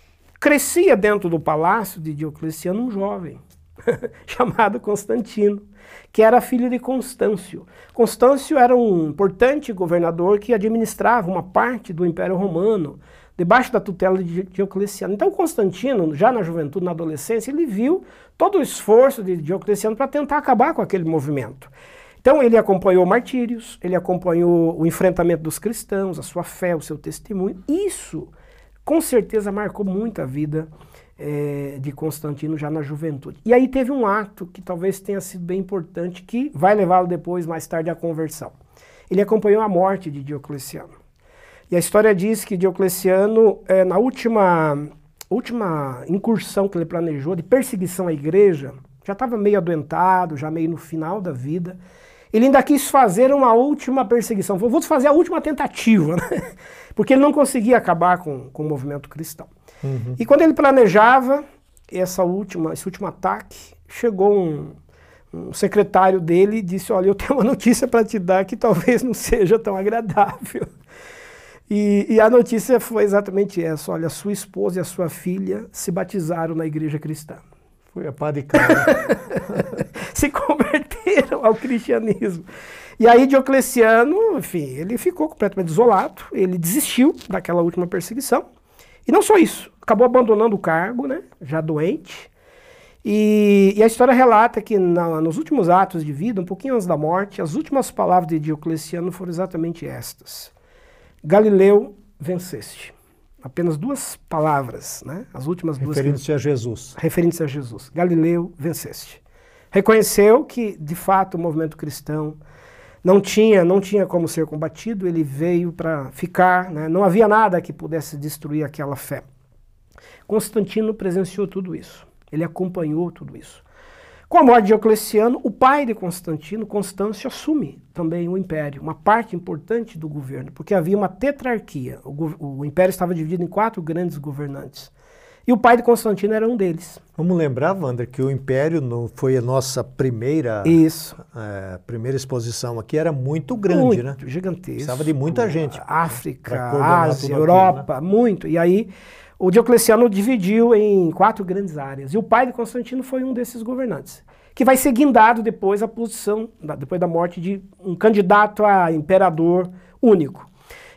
crescia dentro do palácio de Diocleciano um jovem *laughs* chamado Constantino, que era filho de Constâncio. Constâncio era um importante governador que administrava uma parte do Império Romano, debaixo da tutela de Diocleciano. Então Constantino, já na juventude, na adolescência, ele viu todo o esforço de Diocleciano para tentar acabar com aquele movimento. Então ele acompanhou martírios, ele acompanhou o enfrentamento dos cristãos, a sua fé, o seu testemunho. Isso, com certeza, marcou muito a vida é, de Constantino já na juventude. E aí teve um ato que talvez tenha sido bem importante, que vai levá-lo depois, mais tarde, à conversão. Ele acompanhou a morte de Diocleciano. E a história diz que Diocleciano, é, na última, última incursão que ele planejou de perseguição à igreja, já estava meio adoentado, já meio no final da vida, ele ainda quis fazer uma última perseguição. Vou fazer a última tentativa, *laughs* né? porque ele não conseguia acabar com, com o movimento cristão. Uhum. E quando ele planejava essa última, esse último ataque, chegou um, um secretário dele e disse: Olha, eu tenho uma *laughs* notícia para te dar que talvez não seja tão agradável. E, e, a notícia foi exatamente essa: olha, sua esposa e a sua filha se batizaram na igreja cristã. Foi a pá de cara. *laughs* se converteram ao cristianismo. E aí Diocleciano, enfim, ele ficou completamente isolado, ele desistiu daquela última perseguição. E não só isso, acabou abandonando o cargo, né, já doente. E, e a história relata que na, nos últimos atos de vida, um pouquinho antes da morte, as últimas palavras de Diocleciano foram exatamente estas: Galileu, venceste. Apenas duas palavras, né? As últimas duas. Referindo-se a Jesus. Referindo-se a Jesus. Galileu, venceste. Reconheceu que, de fato, o movimento cristão não tinha, não tinha como ser combatido, ele veio para ficar, né? não havia nada que pudesse destruir aquela fé. Constantino presenciou tudo isso, ele acompanhou tudo isso. Com a morte de Diocleciano, o pai de Constantino, Constâncio, assume também o império, uma parte importante do governo, porque havia uma tetrarquia. O, o império estava dividido em quatro grandes governantes. E o pai de Constantino era um deles. Vamos lembrar, Wander, que o Império no, foi a nossa primeira, Isso. É, primeira exposição aqui, era muito grande, muito, né? gigantesco. Precisava de muita gente. África, Ásia, Europa, aquilo, né? muito. E aí o Diocleciano dividiu em quatro grandes áreas. E o pai de Constantino foi um desses governantes, que vai ser guindado depois a posição, depois da morte de um candidato a imperador único.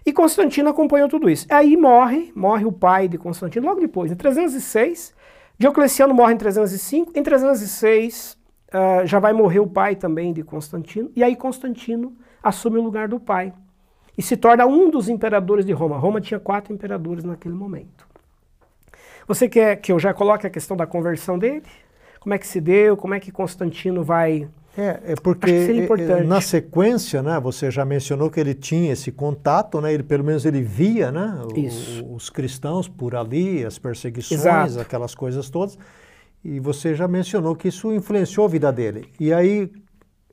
E Constantino acompanhou tudo isso. Aí morre, morre o pai de Constantino logo depois, em 306. Diocleciano morre em 305. Em 306 uh, já vai morrer o pai também de Constantino. E aí Constantino assume o lugar do pai. e se torna um dos imperadores de Roma. Roma tinha quatro imperadores naquele momento. Você quer que eu já coloque a questão da conversão dele? Como é que se deu? Como é que Constantino vai é, é porque é, na sequência, né, você já mencionou que ele tinha esse contato, né, ele pelo menos ele via, né, o, os cristãos por ali, as perseguições, Exato. aquelas coisas todas. E você já mencionou que isso influenciou a vida dele. E aí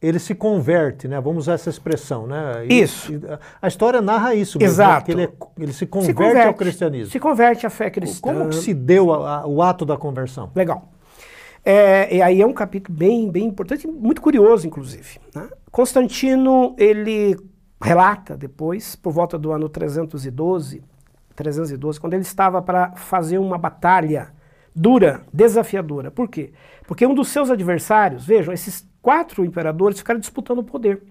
ele se converte, né? Vamos usar essa expressão, né? Isso. A história narra isso, mesmo, Exato. Né? Que ele, é, ele se, converte se, converte ao cristianismo. Se converte à fé cristã. Como que se deu a, a, o ato da conversão? Legal. É, e aí é um capítulo bem, bem importante, muito curioso, inclusive. Né? Constantino, ele relata depois, por volta do ano 312, 312 quando ele estava para fazer uma batalha dura, desafiadora. Por quê? Porque um dos seus adversários, vejam, esses quatro imperadores ficaram disputando o poder.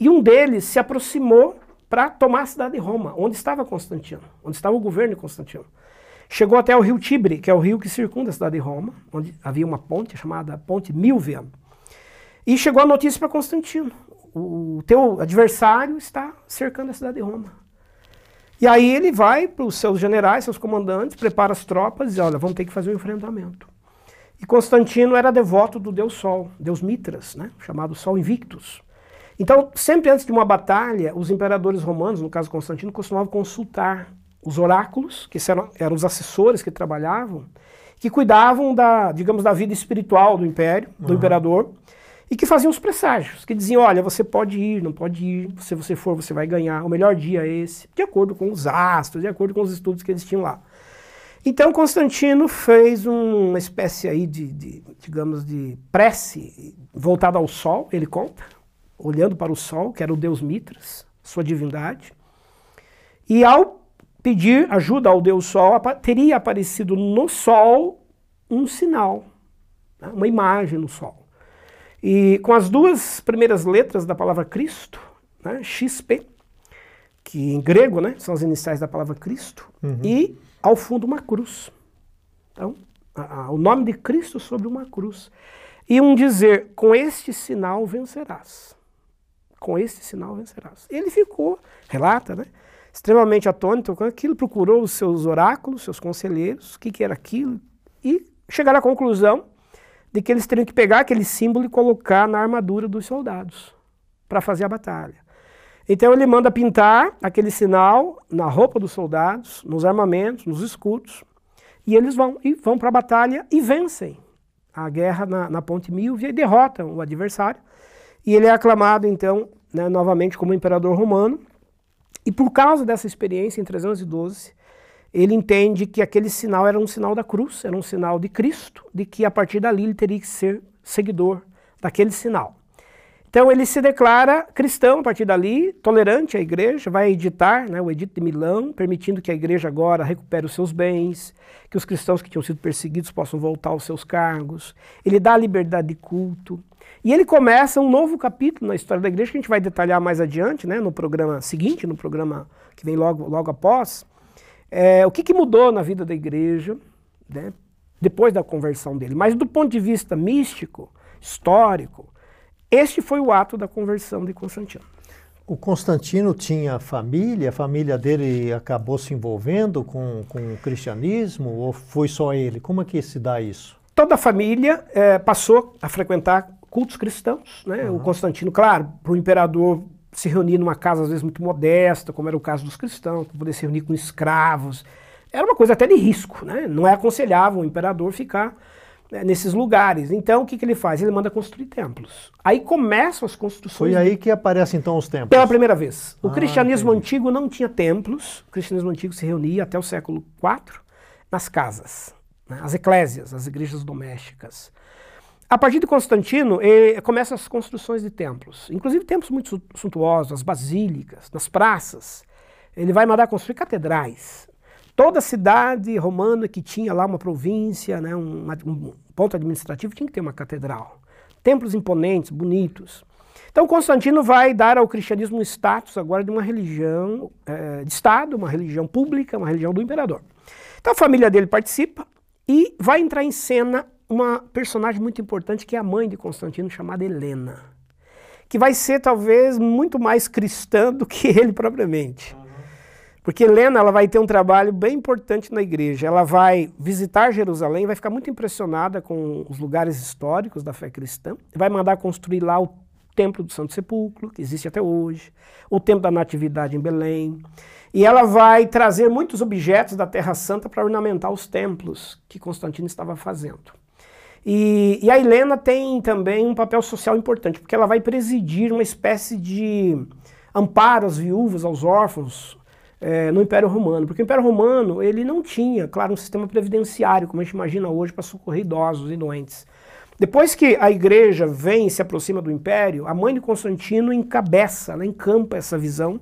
E um deles se aproximou para tomar a cidade de Roma, onde estava Constantino, onde estava o governo de Constantino. Chegou até o rio Tibre, que é o rio que circunda a cidade de Roma, onde havia uma ponte chamada Ponte Milvia. E chegou a notícia para Constantino: o teu adversário está cercando a cidade de Roma. E aí ele vai para os seus generais, seus comandantes, prepara as tropas e diz: olha, vamos ter que fazer um enfrentamento. E Constantino era devoto do deus Sol, deus Mitras, né, chamado Sol Invictus. Então, sempre antes de uma batalha, os imperadores romanos, no caso Constantino, costumavam consultar os oráculos, que eram, eram os assessores que trabalhavam, que cuidavam da, digamos, da vida espiritual do império, do uhum. imperador, e que faziam os presságios, que diziam, olha, você pode ir, não pode ir, se você for, você vai ganhar, o melhor dia é esse, de acordo com os astros, de acordo com os estudos que eles tinham lá. Então Constantino fez uma espécie aí de, de digamos, de prece voltada ao sol, ele conta, olhando para o sol, que era o deus Mitras, sua divindade, e ao pedir ajuda ao Deus Sol, teria aparecido no Sol um sinal, né, uma imagem no Sol. E com as duas primeiras letras da palavra Cristo, né, XP, que em grego né, são as iniciais da palavra Cristo, uhum. e ao fundo uma cruz. Então, a, a, o nome de Cristo sobre uma cruz. E um dizer: com este sinal vencerás. Com este sinal vencerás. Ele ficou, relata, né? Extremamente atônito com aquilo, procurou os seus oráculos, seus conselheiros, o que, que era aquilo, e chegaram à conclusão de que eles teriam que pegar aquele símbolo e colocar na armadura dos soldados para fazer a batalha. Então ele manda pintar aquele sinal na roupa dos soldados, nos armamentos, nos escudos, e eles vão e vão para a batalha e vencem a guerra na, na Ponte Milvia e derrotam o adversário. E ele é aclamado então né, novamente como imperador romano e por causa dessa experiência em 312, ele entende que aquele sinal era um sinal da cruz, era um sinal de Cristo, de que a partir dali ele teria que ser seguidor daquele sinal. Então ele se declara cristão a partir dali, tolerante à igreja, vai editar né, o Edito de Milão, permitindo que a igreja agora recupere os seus bens, que os cristãos que tinham sido perseguidos possam voltar aos seus cargos. Ele dá liberdade de culto. E ele começa um novo capítulo na história da igreja, que a gente vai detalhar mais adiante, né, no programa seguinte, no programa que vem logo, logo após. É, o que, que, mudou na vida da igreja né, depois da conversão dele. Mas do ponto de vista místico, histórico, este foi o ato da conversão de Constantino. O Constantino tinha família, a família dele acabou se envolvendo com, com o cristianismo ou foi só ele? Como é que se dá isso? Toda a família é, passou a frequentar cultos cristãos. Né? Uhum. O Constantino, claro, para o imperador se reunir numa casa às vezes muito modesta, como era o caso dos cristãos, para poder se reunir com escravos. Era uma coisa até de risco, né? não é aconselhável o imperador ficar né, nesses lugares. Então o que, que ele faz? Ele manda construir templos. Aí começam as construções. Foi aí que aparecem então os templos. Pela primeira vez. O ah, cristianismo entendi. antigo não tinha templos. O cristianismo antigo se reunia até o século IV nas casas, né? as eclésias, as igrejas domésticas. A partir de Constantino, começam as construções de templos, inclusive templos muito suntuosos, as basílicas, nas praças. Ele vai mandar construir catedrais. Toda cidade romana que tinha lá uma província, né, um, um ponto administrativo, tinha que ter uma catedral. Templos imponentes, bonitos. Então Constantino vai dar ao cristianismo um status agora de uma religião eh, de Estado, uma religião pública, uma religião do imperador. Então a família dele participa e vai entrar em cena uma personagem muito importante que é a mãe de Constantino, chamada Helena, que vai ser talvez muito mais cristã do que ele propriamente. Porque Helena ela vai ter um trabalho bem importante na igreja. Ela vai visitar Jerusalém, vai ficar muito impressionada com os lugares históricos da fé cristã, vai mandar construir lá o Templo do Santo Sepulcro, que existe até hoje, o Templo da Natividade em Belém. E ela vai trazer muitos objetos da Terra Santa para ornamentar os templos que Constantino estava fazendo. E, e, a Helena tem também um papel social importante, porque ela vai presidir uma espécie de amparo às viúvas, aos órfãos, é, no Império Romano. Porque o Império Romano ele não tinha, claro, um sistema previdenciário, como a gente imagina hoje, para socorrer idosos e doentes. Depois que a igreja vem e se aproxima do Império, a mãe de Constantino encabeça, ela encampa essa visão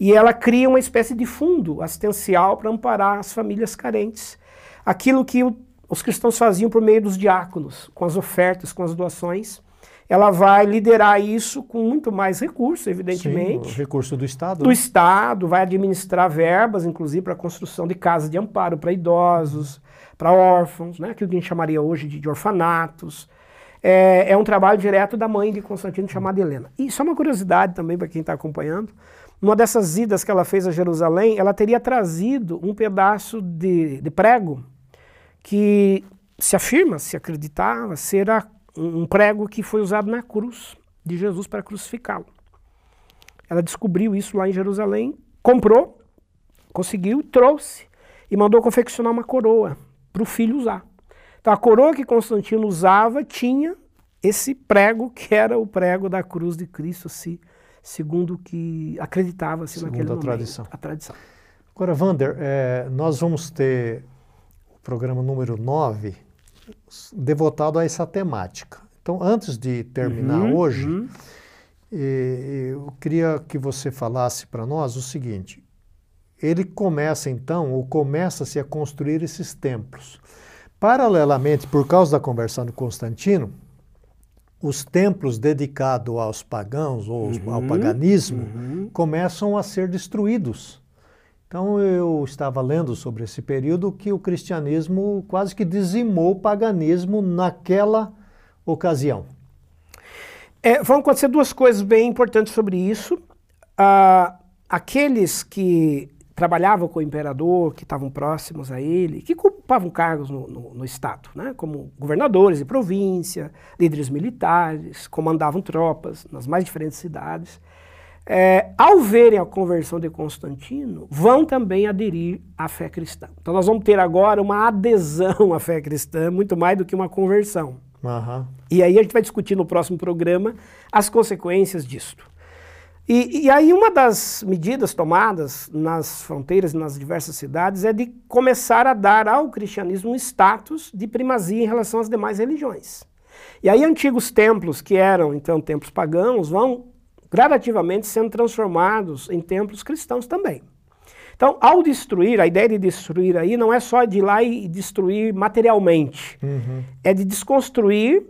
e ela cria uma espécie de fundo assistencial para amparar as famílias carentes. Aquilo que o os cristãos faziam por meio dos diáconos, com as ofertas, com as doações. Ela vai liderar isso com muito mais recursos, evidentemente. Sim, recurso do Estado. Do né? Estado, vai administrar verbas, inclusive, para a construção de casas de amparo para idosos, para órfãos, né? aquilo que a gente chamaria hoje de, de orfanatos. É, é, um trabalho direto da mãe de Constantino, chamada Helena. E só uma curiosidade também para quem está acompanhando. Numa dessas idas que ela fez a Jerusalém, ela teria trazido um pedaço de, de prego que se afirma, se acreditava, ser um prego que foi usado na cruz de Jesus para crucificá-lo. Ela descobriu isso lá em Jerusalém, comprou, conseguiu, trouxe e mandou confeccionar uma coroa para o filho usar. Então a coroa que Constantino usava tinha esse prego que era o prego da cruz de Cristo, se, segundo o que acreditava-se naquele a momento. Tradição. A tradição. Agora, Wander, é, nós vamos ter programa número 9, devotado a essa temática. Então, antes de terminar uhum, hoje, uhum. eu queria que você falasse para nós o seguinte: ele começa então, ou começa-se a construir esses templos. Paralelamente, por causa da conversão de Constantino, os templos dedicados aos pagãos ou uhum, ao paganismo uhum. começam a ser destruídos. Então eu estava lendo sobre esse período que o cristianismo quase que dizimou o paganismo naquela ocasião. É, vão acontecer duas coisas bem importantes sobre isso. Ah, aqueles que trabalhavam com o imperador, que estavam próximos a ele, que ocupavam cargos no, no, no, Estado, né, como governadores de província, líderes militares, comandavam tropas nas mais diferentes cidades é, ao verem a conversão de Constantino, vão também aderir à fé cristã. Então nós vamos ter agora uma adesão *laughs* à fé cristã, muito mais do que uma conversão. Uhum. E aí a gente vai discutir no próximo programa as consequências disto. E, e, aí uma das medidas tomadas nas fronteiras e nas diversas cidades é de começar a dar ao cristianismo um status de primazia em relação às demais religiões. E aí antigos templos, que eram então templos pagãos, vão gradativamente sendo transformados em templos cristãos também. Então, ao destruir, a ideia de destruir aí não é só de ir lá e destruir materialmente, uhum. é de desconstruir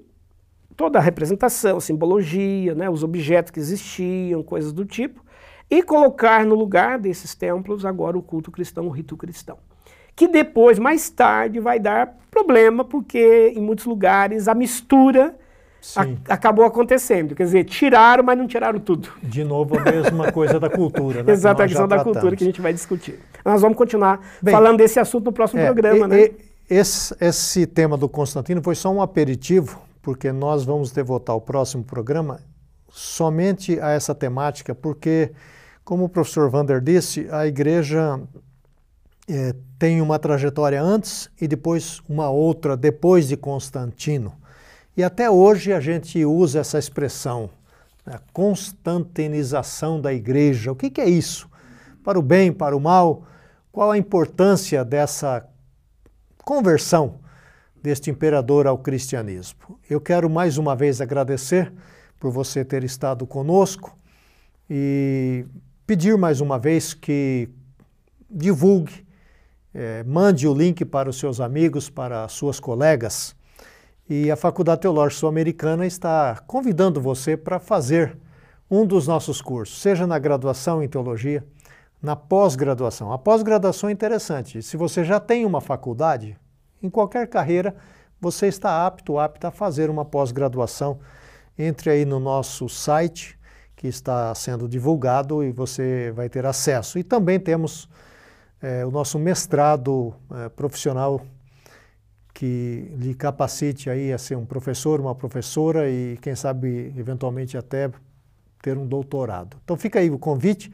toda a representação, simbologia, né, os objetos que existiam, coisas do tipo, e colocar no lugar desses templos agora o culto cristão, o rito cristão. Que depois, mais tarde, vai dar problema, porque em muitos lugares a mistura a, acabou acontecendo. Quer dizer, tiraram, mas não tiraram tudo. De novo, a mesma *laughs* coisa da cultura, né? Exato, a questão da cultura que a gente vai discutir. Nós vamos continuar Bem, falando desse assunto no próximo é, programa, e, né? E, esse, esse tema do Constantino foi só um aperitivo, porque nós vamos devotar o próximo programa somente a essa temática, porque, como o professor Vander disse, a igreja é, tem uma trajetória antes e depois uma outra depois de Constantino. E até hoje a gente usa essa expressão, a né, constantinização da igreja. O que, é isso? Para o bem, para o mal? Qual a importância dessa conversão deste imperador ao cristianismo? Eu quero mais uma vez agradecer por você ter estado conosco e pedir mais uma vez que divulgue, eh, mande o link para os seus amigos, para as suas colegas e a Faculdade Teológica Sul-Americana está convidando você para fazer um dos nossos cursos, seja na graduação em teologia, na pós-graduação. A pós-graduação é interessante. Se você já tem uma faculdade, em qualquer carreira, você está apto, apta a fazer uma pós-graduação entre aí no nosso site que está sendo divulgado e você vai ter acesso. E também temos é, o nosso mestrado é, profissional que lhe capacite aí a ser um professor, uma professora e quem sabe eventualmente até ter um doutorado. Então fica aí o convite.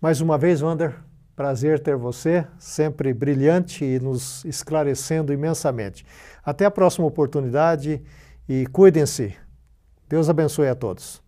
Mais uma vez, Wander, prazer ter você, sempre brilhante e nos esclarecendo imensamente. Até a próxima oportunidade e cuidem-se. Deus abençoe a todos.